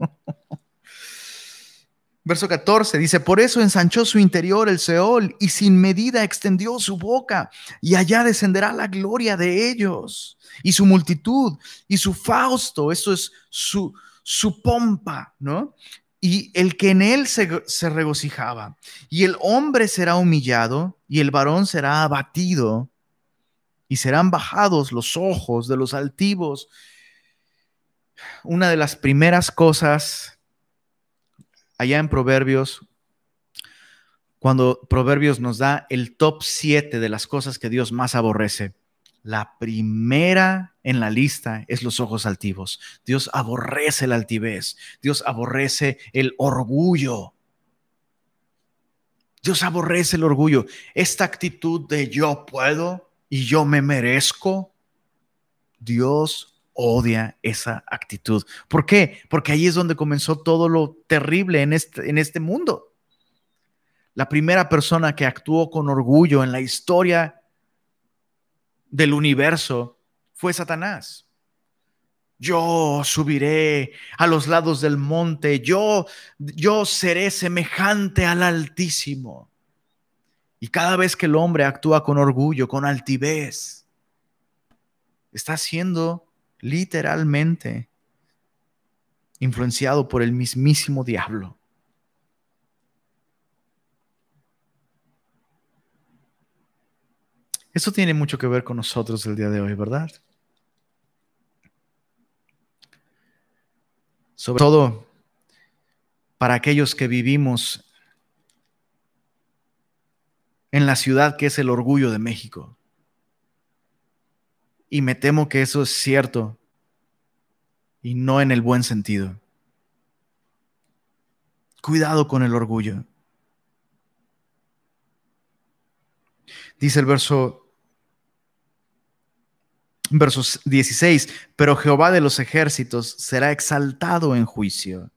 Speaker 1: Verso 14 dice, por eso ensanchó su interior el Seol y sin medida extendió su boca y allá descenderá la gloria de ellos y su multitud y su fausto, eso es su, su pompa, ¿no? Y el que en él se, se regocijaba y el hombre será humillado y el varón será abatido y serán bajados los ojos de los altivos. Una de las primeras cosas allá en Proverbios, cuando Proverbios nos da el top 7 de las cosas que Dios más aborrece, la primera en la lista es los ojos altivos. Dios aborrece la altivez, Dios aborrece el orgullo. Dios aborrece el orgullo. Esta actitud de yo puedo, y yo me merezco, Dios odia esa actitud. ¿Por qué? Porque ahí es donde comenzó todo lo terrible en este, en este mundo. La primera persona que actuó con orgullo en la historia del universo fue Satanás. Yo subiré a los lados del monte, yo, yo seré semejante al Altísimo. Y cada vez que el hombre actúa con orgullo, con altivez, está siendo literalmente influenciado por el mismísimo diablo. Eso tiene mucho que ver con nosotros el día de hoy, ¿verdad? Sobre todo para aquellos que vivimos en la ciudad que es el orgullo de México. Y me temo que eso es cierto y no en el buen sentido. Cuidado con el orgullo. Dice el verso verso 16, pero Jehová de los ejércitos será exaltado en juicio,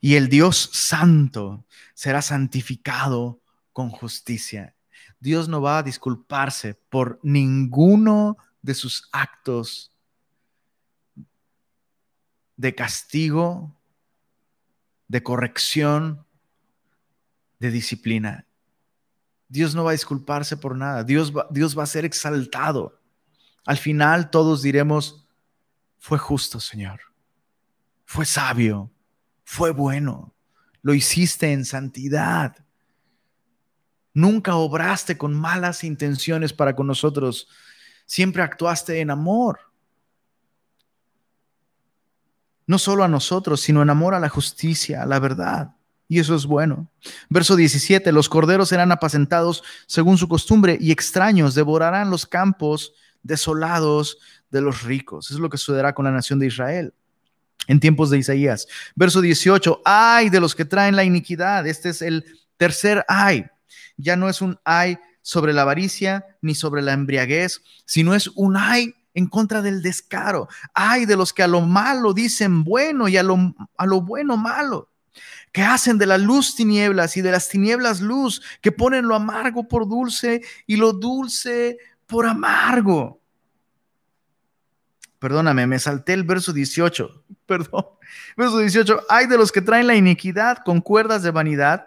Speaker 1: y el Dios santo será santificado con justicia. Dios no va a disculparse por ninguno de sus actos de castigo, de corrección, de disciplina. Dios no va a disculparse por nada. Dios va, Dios va a ser exaltado. Al final todos diremos, fue justo, Señor. Fue sabio. Fue bueno. Lo hiciste en santidad. Nunca obraste con malas intenciones para con nosotros. Siempre actuaste en amor. No solo a nosotros, sino en amor a la justicia, a la verdad. Y eso es bueno. Verso 17, los corderos serán apacentados según su costumbre y extraños devorarán los campos desolados de los ricos. Es lo que sucederá con la nación de Israel en tiempos de Isaías. Verso 18, ay de los que traen la iniquidad. Este es el tercer ay. Ya no es un ay sobre la avaricia ni sobre la embriaguez, sino es un ay en contra del descaro. Ay de los que a lo malo dicen bueno y a lo, a lo bueno malo que hacen de la luz tinieblas y de las tinieblas luz, que ponen lo amargo por dulce y lo dulce por amargo. Perdóname, me salté el verso 18. Perdón. Verso 18. Hay de los que traen la iniquidad con cuerdas de vanidad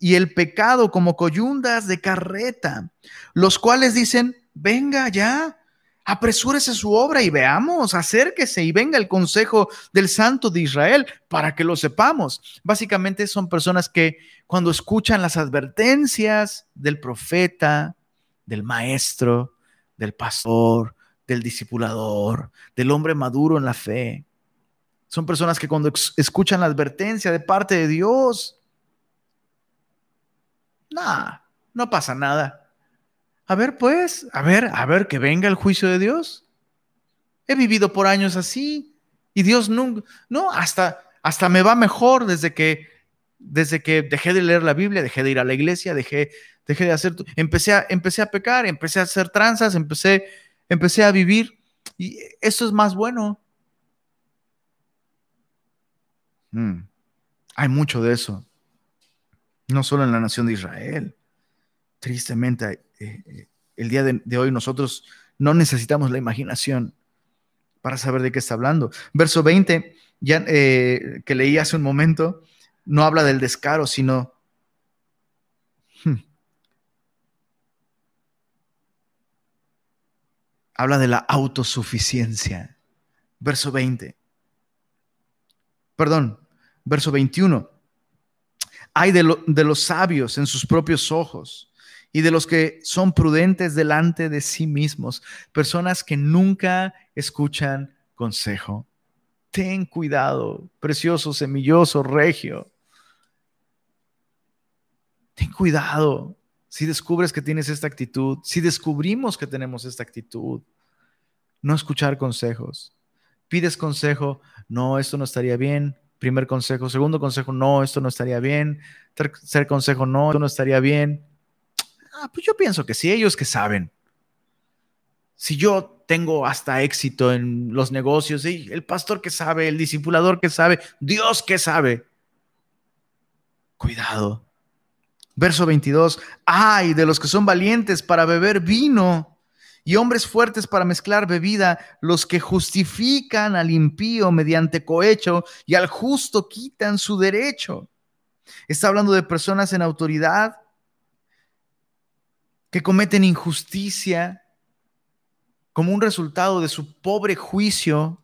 Speaker 1: y el pecado como coyundas de carreta, los cuales dicen, venga ya, apresúrese su obra y veamos, acérquese y venga el consejo del Santo de Israel para que lo sepamos. Básicamente son personas que cuando escuchan las advertencias del profeta, del maestro, del pastor, del discipulador, del hombre maduro en la fe, son personas que cuando escuchan la advertencia de parte de Dios, nada, no pasa nada a ver, pues, a ver, a ver, que venga el juicio de Dios. He vivido por años así y Dios nunca, no, hasta, hasta me va mejor desde que, desde que dejé de leer la Biblia, dejé de ir a la iglesia, dejé, dejé de hacer, empecé a, empecé a pecar, empecé a hacer tranzas, empecé, empecé a vivir y eso es más bueno. Hmm. Hay mucho de eso, no solo en la nación de Israel. Tristemente eh, eh, el día de, hoy nosotros no necesitamos la imaginación para saber de qué está hablando. Verso 20, ya, eh, que leí hace un momento, no habla del descaro, sino... Hmm, habla de la autosuficiencia. Verso 20. Perdón, verso 21. Hay de, de los sabios en sus propios ojos y de los que son prudentes delante de sí mismos, personas que nunca escuchan consejo. Ten cuidado, precioso, semilloso, regio. Ten cuidado si descubres que tienes esta actitud, si descubrimos que tenemos esta actitud. No escuchar consejos. Pides consejo, no, esto no estaría bien. Primer consejo. Segundo consejo, no, esto no estaría bien. Tercer consejo, no, esto no estaría bien. Ah, pues yo pienso que sí, ellos que saben. Si yo tengo hasta éxito en los negocios, el pastor que sabe, el discipulador que sabe, Dios que sabe. Cuidado. Verso 22. Ay de los que son valientes para beber vino y hombres fuertes para mezclar bebida, los que justifican al impío mediante cohecho y al justo quitan su derecho. Está hablando de personas en autoridad que cometen injusticia como un resultado de su pobre juicio,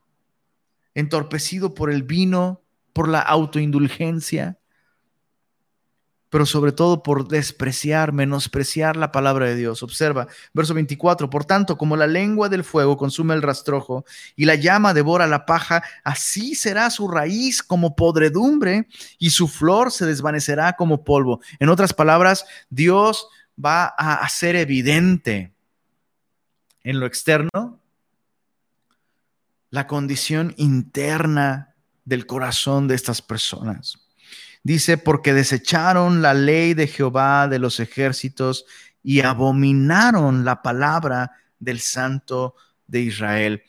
Speaker 1: entorpecido por el vino, por la autoindulgencia, pero sobre todo por despreciar, menospreciar la palabra de Dios. Observa, verso 24, por tanto, como la lengua del fuego consume el rastrojo y la llama devora la paja, así será su raíz como podredumbre y su flor se desvanecerá como polvo. En otras palabras, Dios va a hacer evidente en lo externo la condición interna del corazón de estas personas. Dice, porque desecharon la ley de Jehová de los ejércitos y abominaron la palabra del Santo de Israel.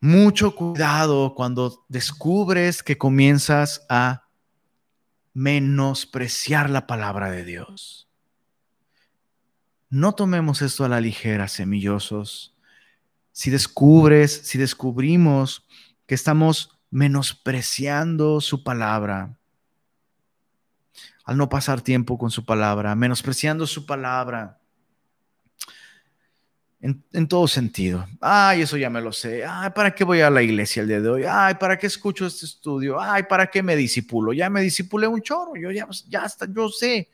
Speaker 1: Mucho cuidado cuando descubres que comienzas a menospreciar la palabra de Dios. No tomemos esto a la ligera, semillosos. Si descubres, si descubrimos que estamos menospreciando su palabra, al no pasar tiempo con su palabra, menospreciando su palabra. En, todo sentido. Ay, eso ya me lo sé. Ay, ¿para qué voy a la iglesia el día de hoy? Ay, ¿para qué escucho este estudio? Ay, ¿para qué me disipulo? Ya me disipulé un chorro. Yo ya, ya hasta, yo sé.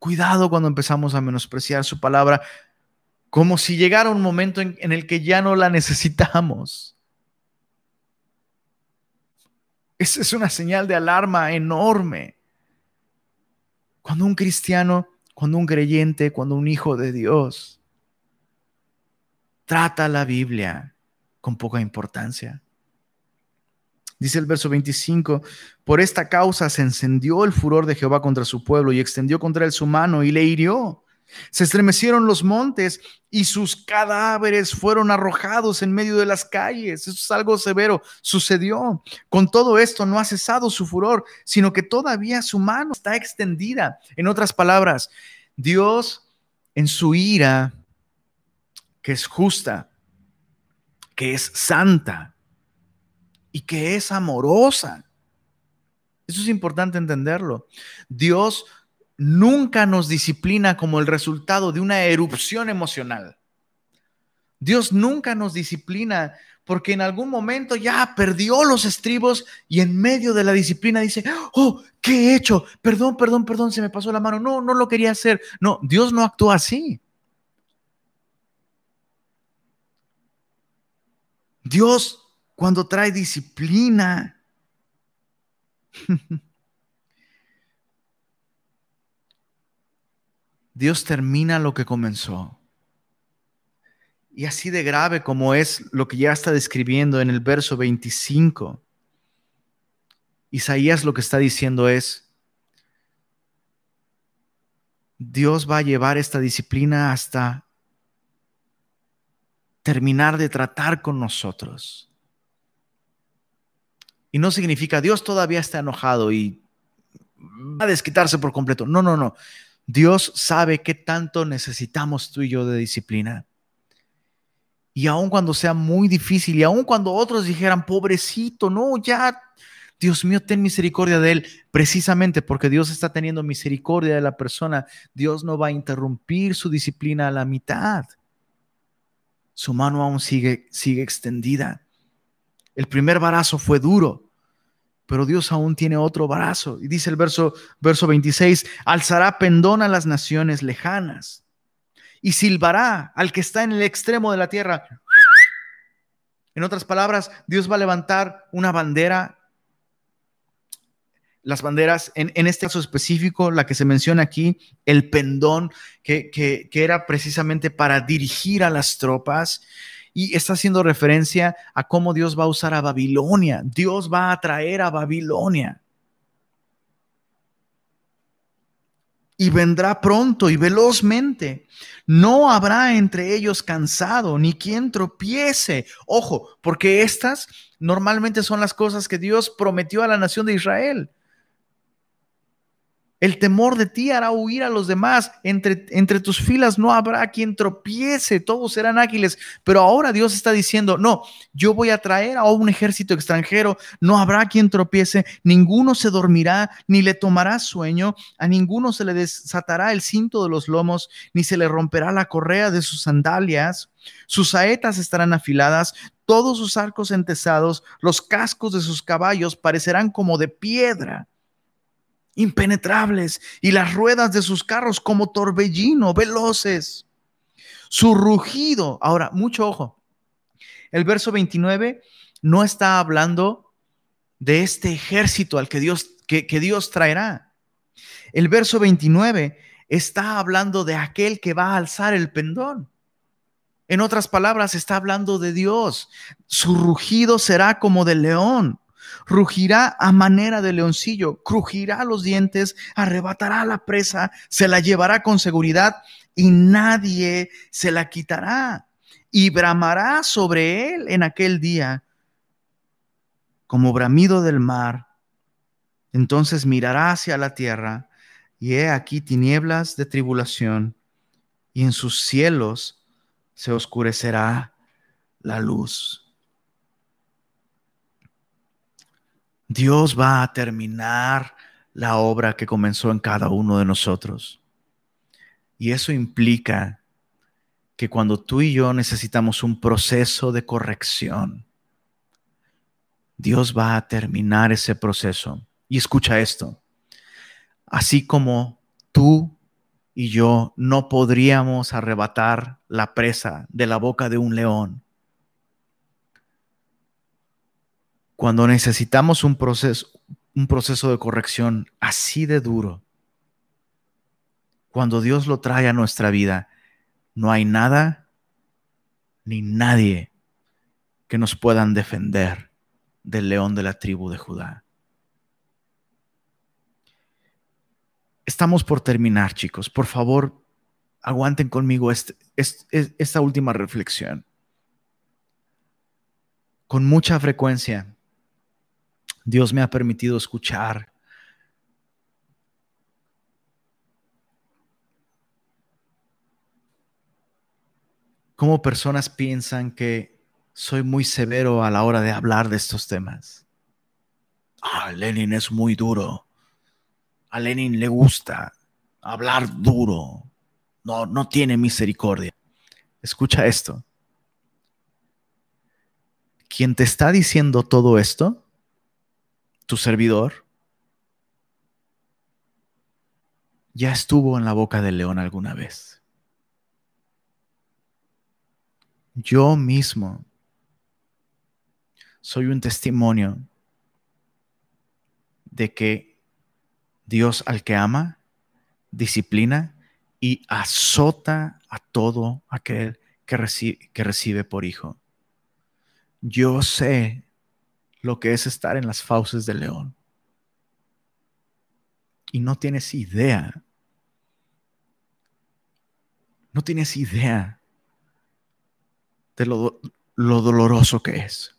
Speaker 1: Cuidado cuando empezamos a menospreciar su palabra, como si llegara un momento en, en el que ya no la necesitamos. Esa es una señal de alarma enorme. Cuando un cristiano, cuando un creyente, cuando un hijo de Dios trata la Biblia con poca importancia. Dice el verso 25, por esta causa se encendió el furor de Jehová contra su pueblo y extendió contra él su mano y le hirió. Se estremecieron los montes y sus cadáveres fueron arrojados en medio de las calles. Eso es algo severo. Sucedió. Con todo esto no ha cesado su furor, sino que todavía su mano está extendida. En otras palabras, Dios en su ira que es justa, que es santa y que es amorosa. Eso es importante entenderlo. Dios nunca nos disciplina como el resultado de una erupción emocional. Dios nunca nos disciplina porque en algún momento ya perdió los estribos y en medio de la disciplina dice, oh, ¿qué he hecho? Perdón, perdón, perdón, se me pasó la mano. No, no lo quería hacer. No, Dios no actúa así. Dios cuando trae disciplina, Dios termina lo que comenzó. Y así de grave como es lo que ya está describiendo en el verso 25, Isaías lo que está diciendo es, Dios va a llevar esta disciplina hasta terminar de tratar con nosotros. Y no significa Dios todavía está enojado y va a desquitarse por completo. No, no, no. Dios sabe qué tanto necesitamos tú y yo de disciplina. Y aun cuando sea muy difícil y aun cuando otros dijeran, pobrecito, no, ya, Dios mío, ten misericordia de él. Precisamente porque Dios está teniendo misericordia de la persona, Dios no va a interrumpir su disciplina a la mitad su mano aún sigue, sigue extendida. El primer barazo fue duro, pero Dios aún tiene otro barazo. Y dice el verso, verso 26, alzará pendón a las naciones lejanas y silbará al que está en el extremo de la tierra. En otras palabras, Dios va a levantar una bandera las banderas, en, este caso específico, la que se menciona aquí, el pendón, que, que, era precisamente para dirigir a las tropas, y está haciendo referencia a cómo Dios va a usar a Babilonia. Dios va a traer a Babilonia. Y vendrá pronto y velozmente. No habrá entre ellos cansado, ni quien tropiece. Ojo, porque estas normalmente son las cosas que Dios prometió a la nación de Israel. El temor de ti hará huir a los demás. Entre, entre tus filas no habrá quien tropiece, todos serán ágiles. Pero ahora Dios está diciendo, no, yo voy a traer a un ejército extranjero, no habrá quien tropiece, ninguno se dormirá, ni le tomará sueño, a ninguno se le desatará el cinto de los lomos, ni se le romperá la correa de sus sandalias. Sus saetas estarán afiladas, todos sus arcos entesados, los cascos de sus caballos parecerán como de piedra impenetrables, y las ruedas de sus carros como torbellino, veloces. Su rugido, ahora, mucho ojo, el verso 29 no está hablando de este ejército al que Dios, que, que Dios traerá. El verso 29 está hablando de aquel que va a alzar el pendón. En otras palabras, está hablando de Dios. Su rugido será como de león rugirá a manera de leoncillo, crujirá los dientes, arrebatará la presa, se la llevará con seguridad y nadie se la quitará. Y bramará sobre él en aquel día como bramido del mar. Entonces mirará hacia la tierra y he aquí tinieblas de tribulación y en sus cielos se oscurecerá la luz. Dios va a terminar la obra que comenzó en cada uno de nosotros. Y eso implica que cuando tú y yo necesitamos un proceso de corrección, Dios va a terminar ese proceso. Y escucha esto, así como tú y yo no podríamos arrebatar la presa de la boca de un león, cuando necesitamos un proceso, un proceso de corrección así de duro, cuando Dios lo trae a nuestra vida, no hay nada ni nadie que nos puedan defender del león de la tribu de Judá. Estamos por terminar, chicos. Por favor, aguanten conmigo este, esta última reflexión. Con mucha frecuencia, Dios me ha permitido escuchar cómo personas piensan que soy muy severo a la hora de hablar de estos temas. Ah, Lenin es muy duro. A Lenin le gusta hablar duro. No, no tiene misericordia. Escucha esto. Quien te está diciendo todo esto, tu servidor, ya estuvo en la boca del león alguna vez. Yo mismo soy un testimonio de que Dios al que ama, disciplina y azota a todo aquel que recibe, por hijo. Yo sé lo que es estar en las fauces del león. Y no tienes idea. No tienes idea de lo, doloroso que es.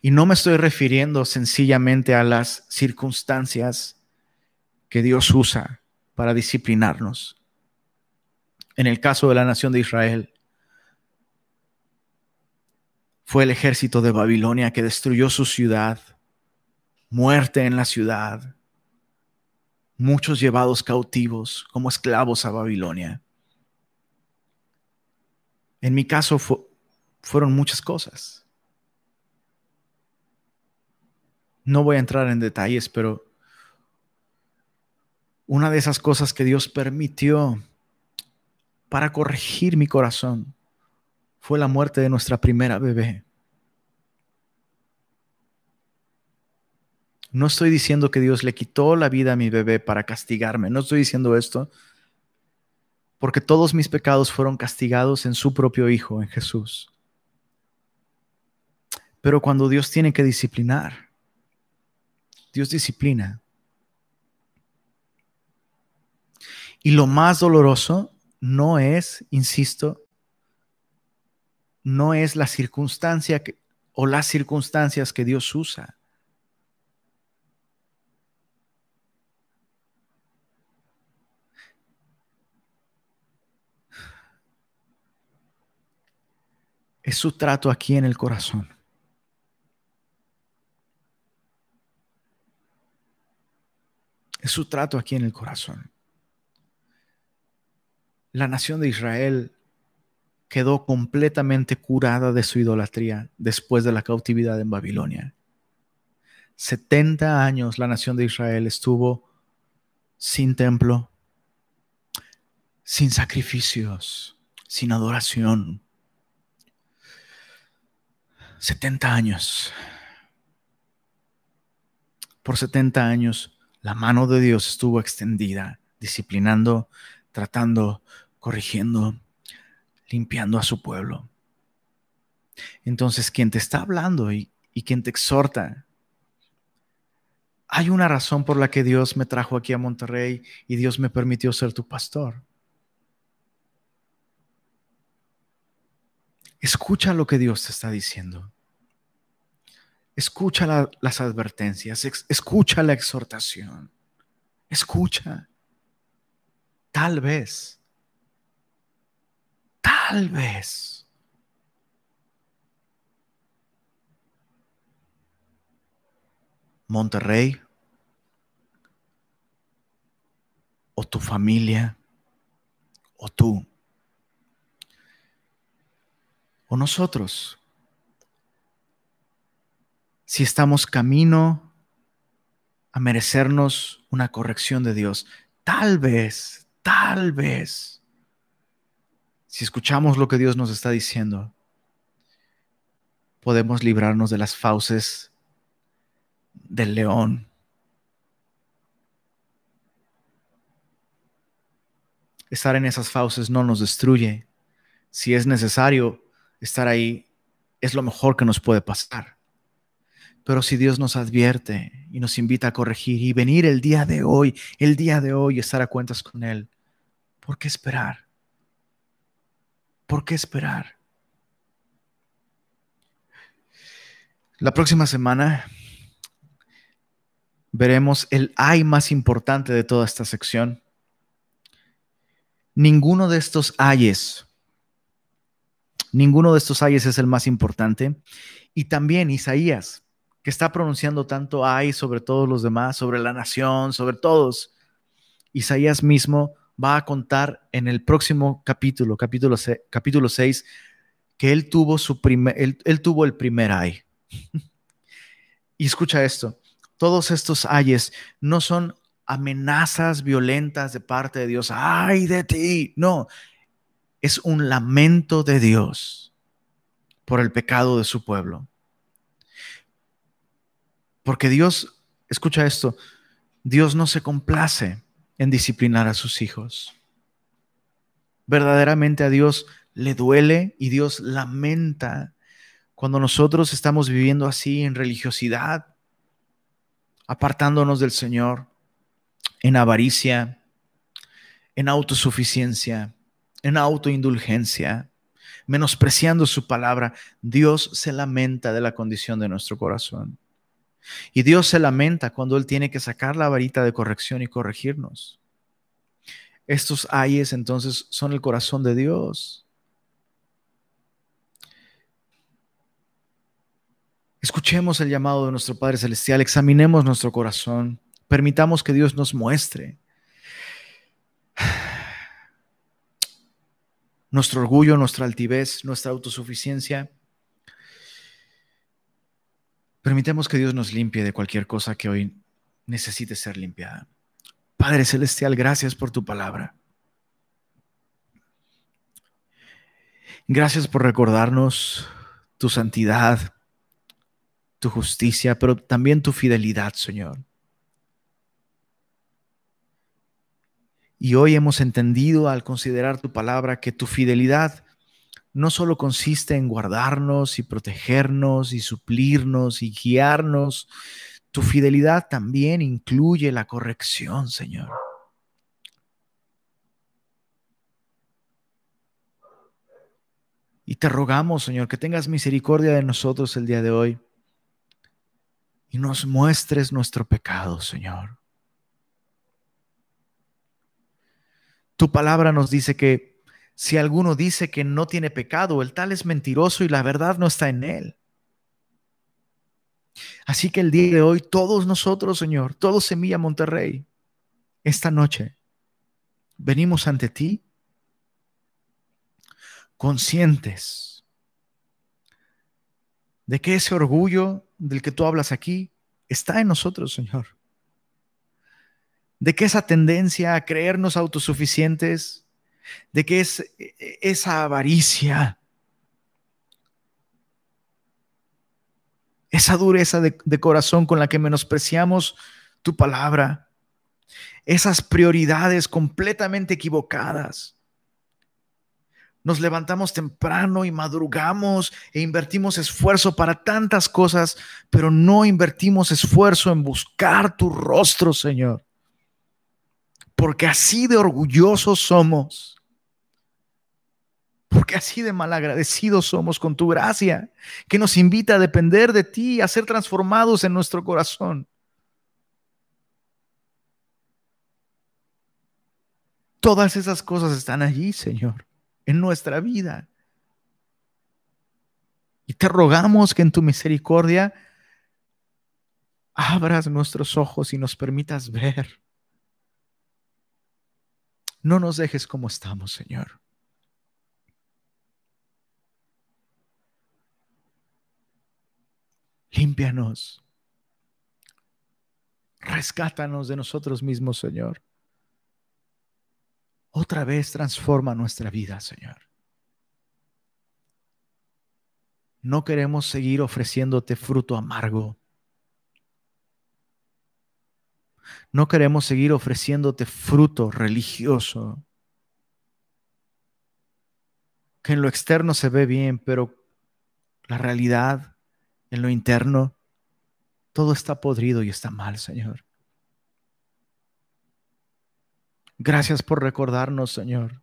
Speaker 1: Y no me estoy refiriendo sencillamente a las circunstancias que Dios usa para disciplinarnos. En el caso de la nación de Israel, fue el ejército de Babilonia que destruyó su ciudad, muerte en la ciudad, muchos llevados cautivos como esclavos a Babilonia. En mi caso fueron muchas cosas. No voy a entrar en detalles, pero una de esas cosas que Dios permitió para corregir mi corazón fue la muerte de nuestra primera bebé. No estoy diciendo que Dios le quitó la vida a mi bebé para castigarme, no estoy diciendo esto, porque todos mis pecados fueron castigados en su propio Hijo, en Jesús. Pero cuando Dios tiene que disciplinar, Dios disciplina. Y lo más doloroso no es, insisto, no es la circunstancia que, o las circunstancias que Dios usa. es su trato aquí en el corazón. Es su trato aquí en el corazón. La nación de Israel quedó completamente curada de su idolatría después de la cautividad en Babilonia. 70 años la nación de Israel estuvo sin templo, sin sacrificios, sin adoración, 70 años. Por 70 años la mano de Dios estuvo extendida, disciplinando, tratando, corrigiendo, limpiando a su pueblo. Entonces, quien te está hablando y, quien te exhorta, hay una razón por la que Dios me trajo aquí a Monterrey y Dios me permitió ser tu pastor. Escucha lo que Dios te está diciendo. Escucha las advertencias, escucha la exhortación. Escucha. Tal vez, tal vez. Monterrey, o tu familia, o tú, o nosotros. Si estamos camino a merecernos una corrección de Dios, tal vez, tal vez, si escuchamos lo que Dios nos está diciendo, podemos librarnos de las fauces del león. Estar en esas fauces no nos destruye. Si es necesario estar ahí, es lo mejor que nos puede pasar. Pero si Dios nos advierte y nos invita a corregir y venir el día de hoy, el día de hoy, estar a cuentas con Él, ¿por qué esperar? ¿Por qué esperar? La próxima semana veremos el ay más importante de toda esta sección. Ninguno de estos ayes, ninguno de estos ayes es el más importante. Y también Isaías, que está pronunciando tanto ay sobre todos los demás, sobre la nación, sobre todos. Isaías mismo va a contar en el próximo capítulo, capítulo, capítulo 6, que él tuvo, su primer, él tuvo el primer ay. y escucha esto, todos estos ayes no son amenazas violentas de parte de Dios. ¡Ay de ti! No, es un lamento de Dios por el pecado de su pueblo. Porque Dios, escucha esto, Dios no se complace en disciplinar a sus hijos. Verdaderamente a Dios le duele y Dios lamenta cuando nosotros estamos viviendo así en religiosidad, apartándonos del Señor, en avaricia, en autosuficiencia, en autoindulgencia, menospreciando su palabra, Dios se lamenta de la condición de nuestro corazón. Y Dios se lamenta cuando Él tiene que sacar la varita de corrección y corregirnos. Estos ayes entonces son el corazón de Dios. Escuchemos el llamado de nuestro Padre Celestial, examinemos nuestro corazón, permitamos que Dios nos muestre nuestro orgullo, nuestra altivez, nuestra autosuficiencia. Permitemos que Dios nos limpie de cualquier cosa que hoy necesite ser limpiada. Padre Celestial, gracias por tu palabra. Gracias por recordarnos tu santidad, tu justicia, pero también tu fidelidad, Señor. Y hoy hemos entendido al considerar tu palabra que tu fidelidad no solo consiste en guardarnos y protegernos y suplirnos y guiarnos, tu fidelidad también incluye la corrección, Señor. Y te rogamos, Señor, que tengas misericordia de nosotros el día de hoy y nos muestres nuestro pecado, Señor. Tu palabra nos dice que si alguno dice que no tiene pecado, el tal es mentiroso y la verdad no está en él. Así que el día de hoy, todos nosotros, Señor, todos Semilla Monterrey, esta noche, venimos ante ti conscientes de que ese orgullo del que tú hablas aquí está en nosotros, Señor. De que esa tendencia a creernos autosuficientes, de que es esa avaricia, esa dureza de, de corazón con la que menospreciamos tu palabra, esas prioridades completamente equivocadas nos levantamos temprano y madrugamos e invertimos esfuerzo para tantas cosas, pero no invertimos esfuerzo en buscar tu rostro, Señor. Porque así de orgullosos somos. Porque así de malagradecidos somos con tu gracia, que nos invita a depender de ti, a ser transformados en nuestro corazón. Todas esas cosas están allí, Señor en nuestra vida. Y te rogamos que en tu misericordia abras nuestros ojos y nos permitas ver. No nos dejes como estamos, Señor. Límpianos. Rescátanos de nosotros mismos, Señor. Otra vez transforma nuestra vida, Señor. No queremos seguir ofreciéndote fruto amargo. No queremos seguir ofreciéndote fruto religioso. Que en lo externo se ve bien, pero la realidad, en lo interno, todo está podrido y está mal, Señor. Gracias por recordarnos, Señor,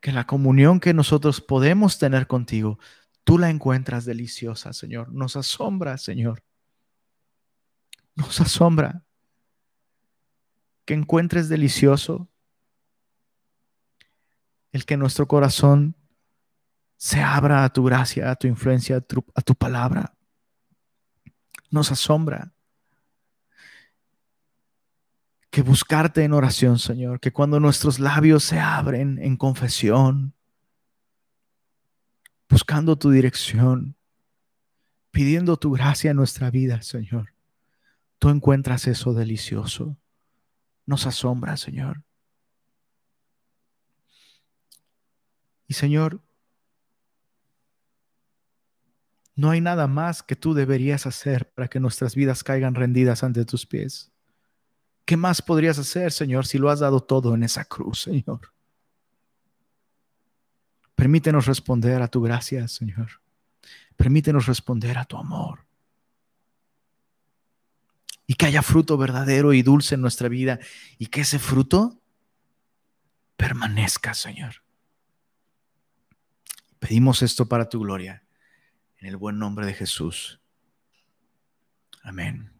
Speaker 1: que la comunión que nosotros podemos tener contigo, tú la encuentras deliciosa, Señor. Nos asombra, Señor. Nos asombra que encuentres delicioso el que nuestro corazón se abra a tu gracia, a tu influencia, a tu, palabra. Nos asombra que buscarte en oración, Señor, que cuando nuestros labios se abren en confesión, buscando tu dirección, pidiendo tu gracia en nuestra vida, Señor, tú encuentras eso delicioso. Nos asombra, Señor. Y Señor, no hay nada más que tú deberías hacer para que nuestras vidas caigan rendidas ante tus pies. ¿Qué más podrías hacer, Señor, si lo has dado todo en esa cruz, Señor? Permítenos responder a tu gracia, Señor. Permítenos responder a tu amor. Y que haya fruto verdadero y dulce en nuestra vida y que ese fruto permanezca, Señor. Pedimos esto para tu gloria, en el buen nombre de Jesús. Amén.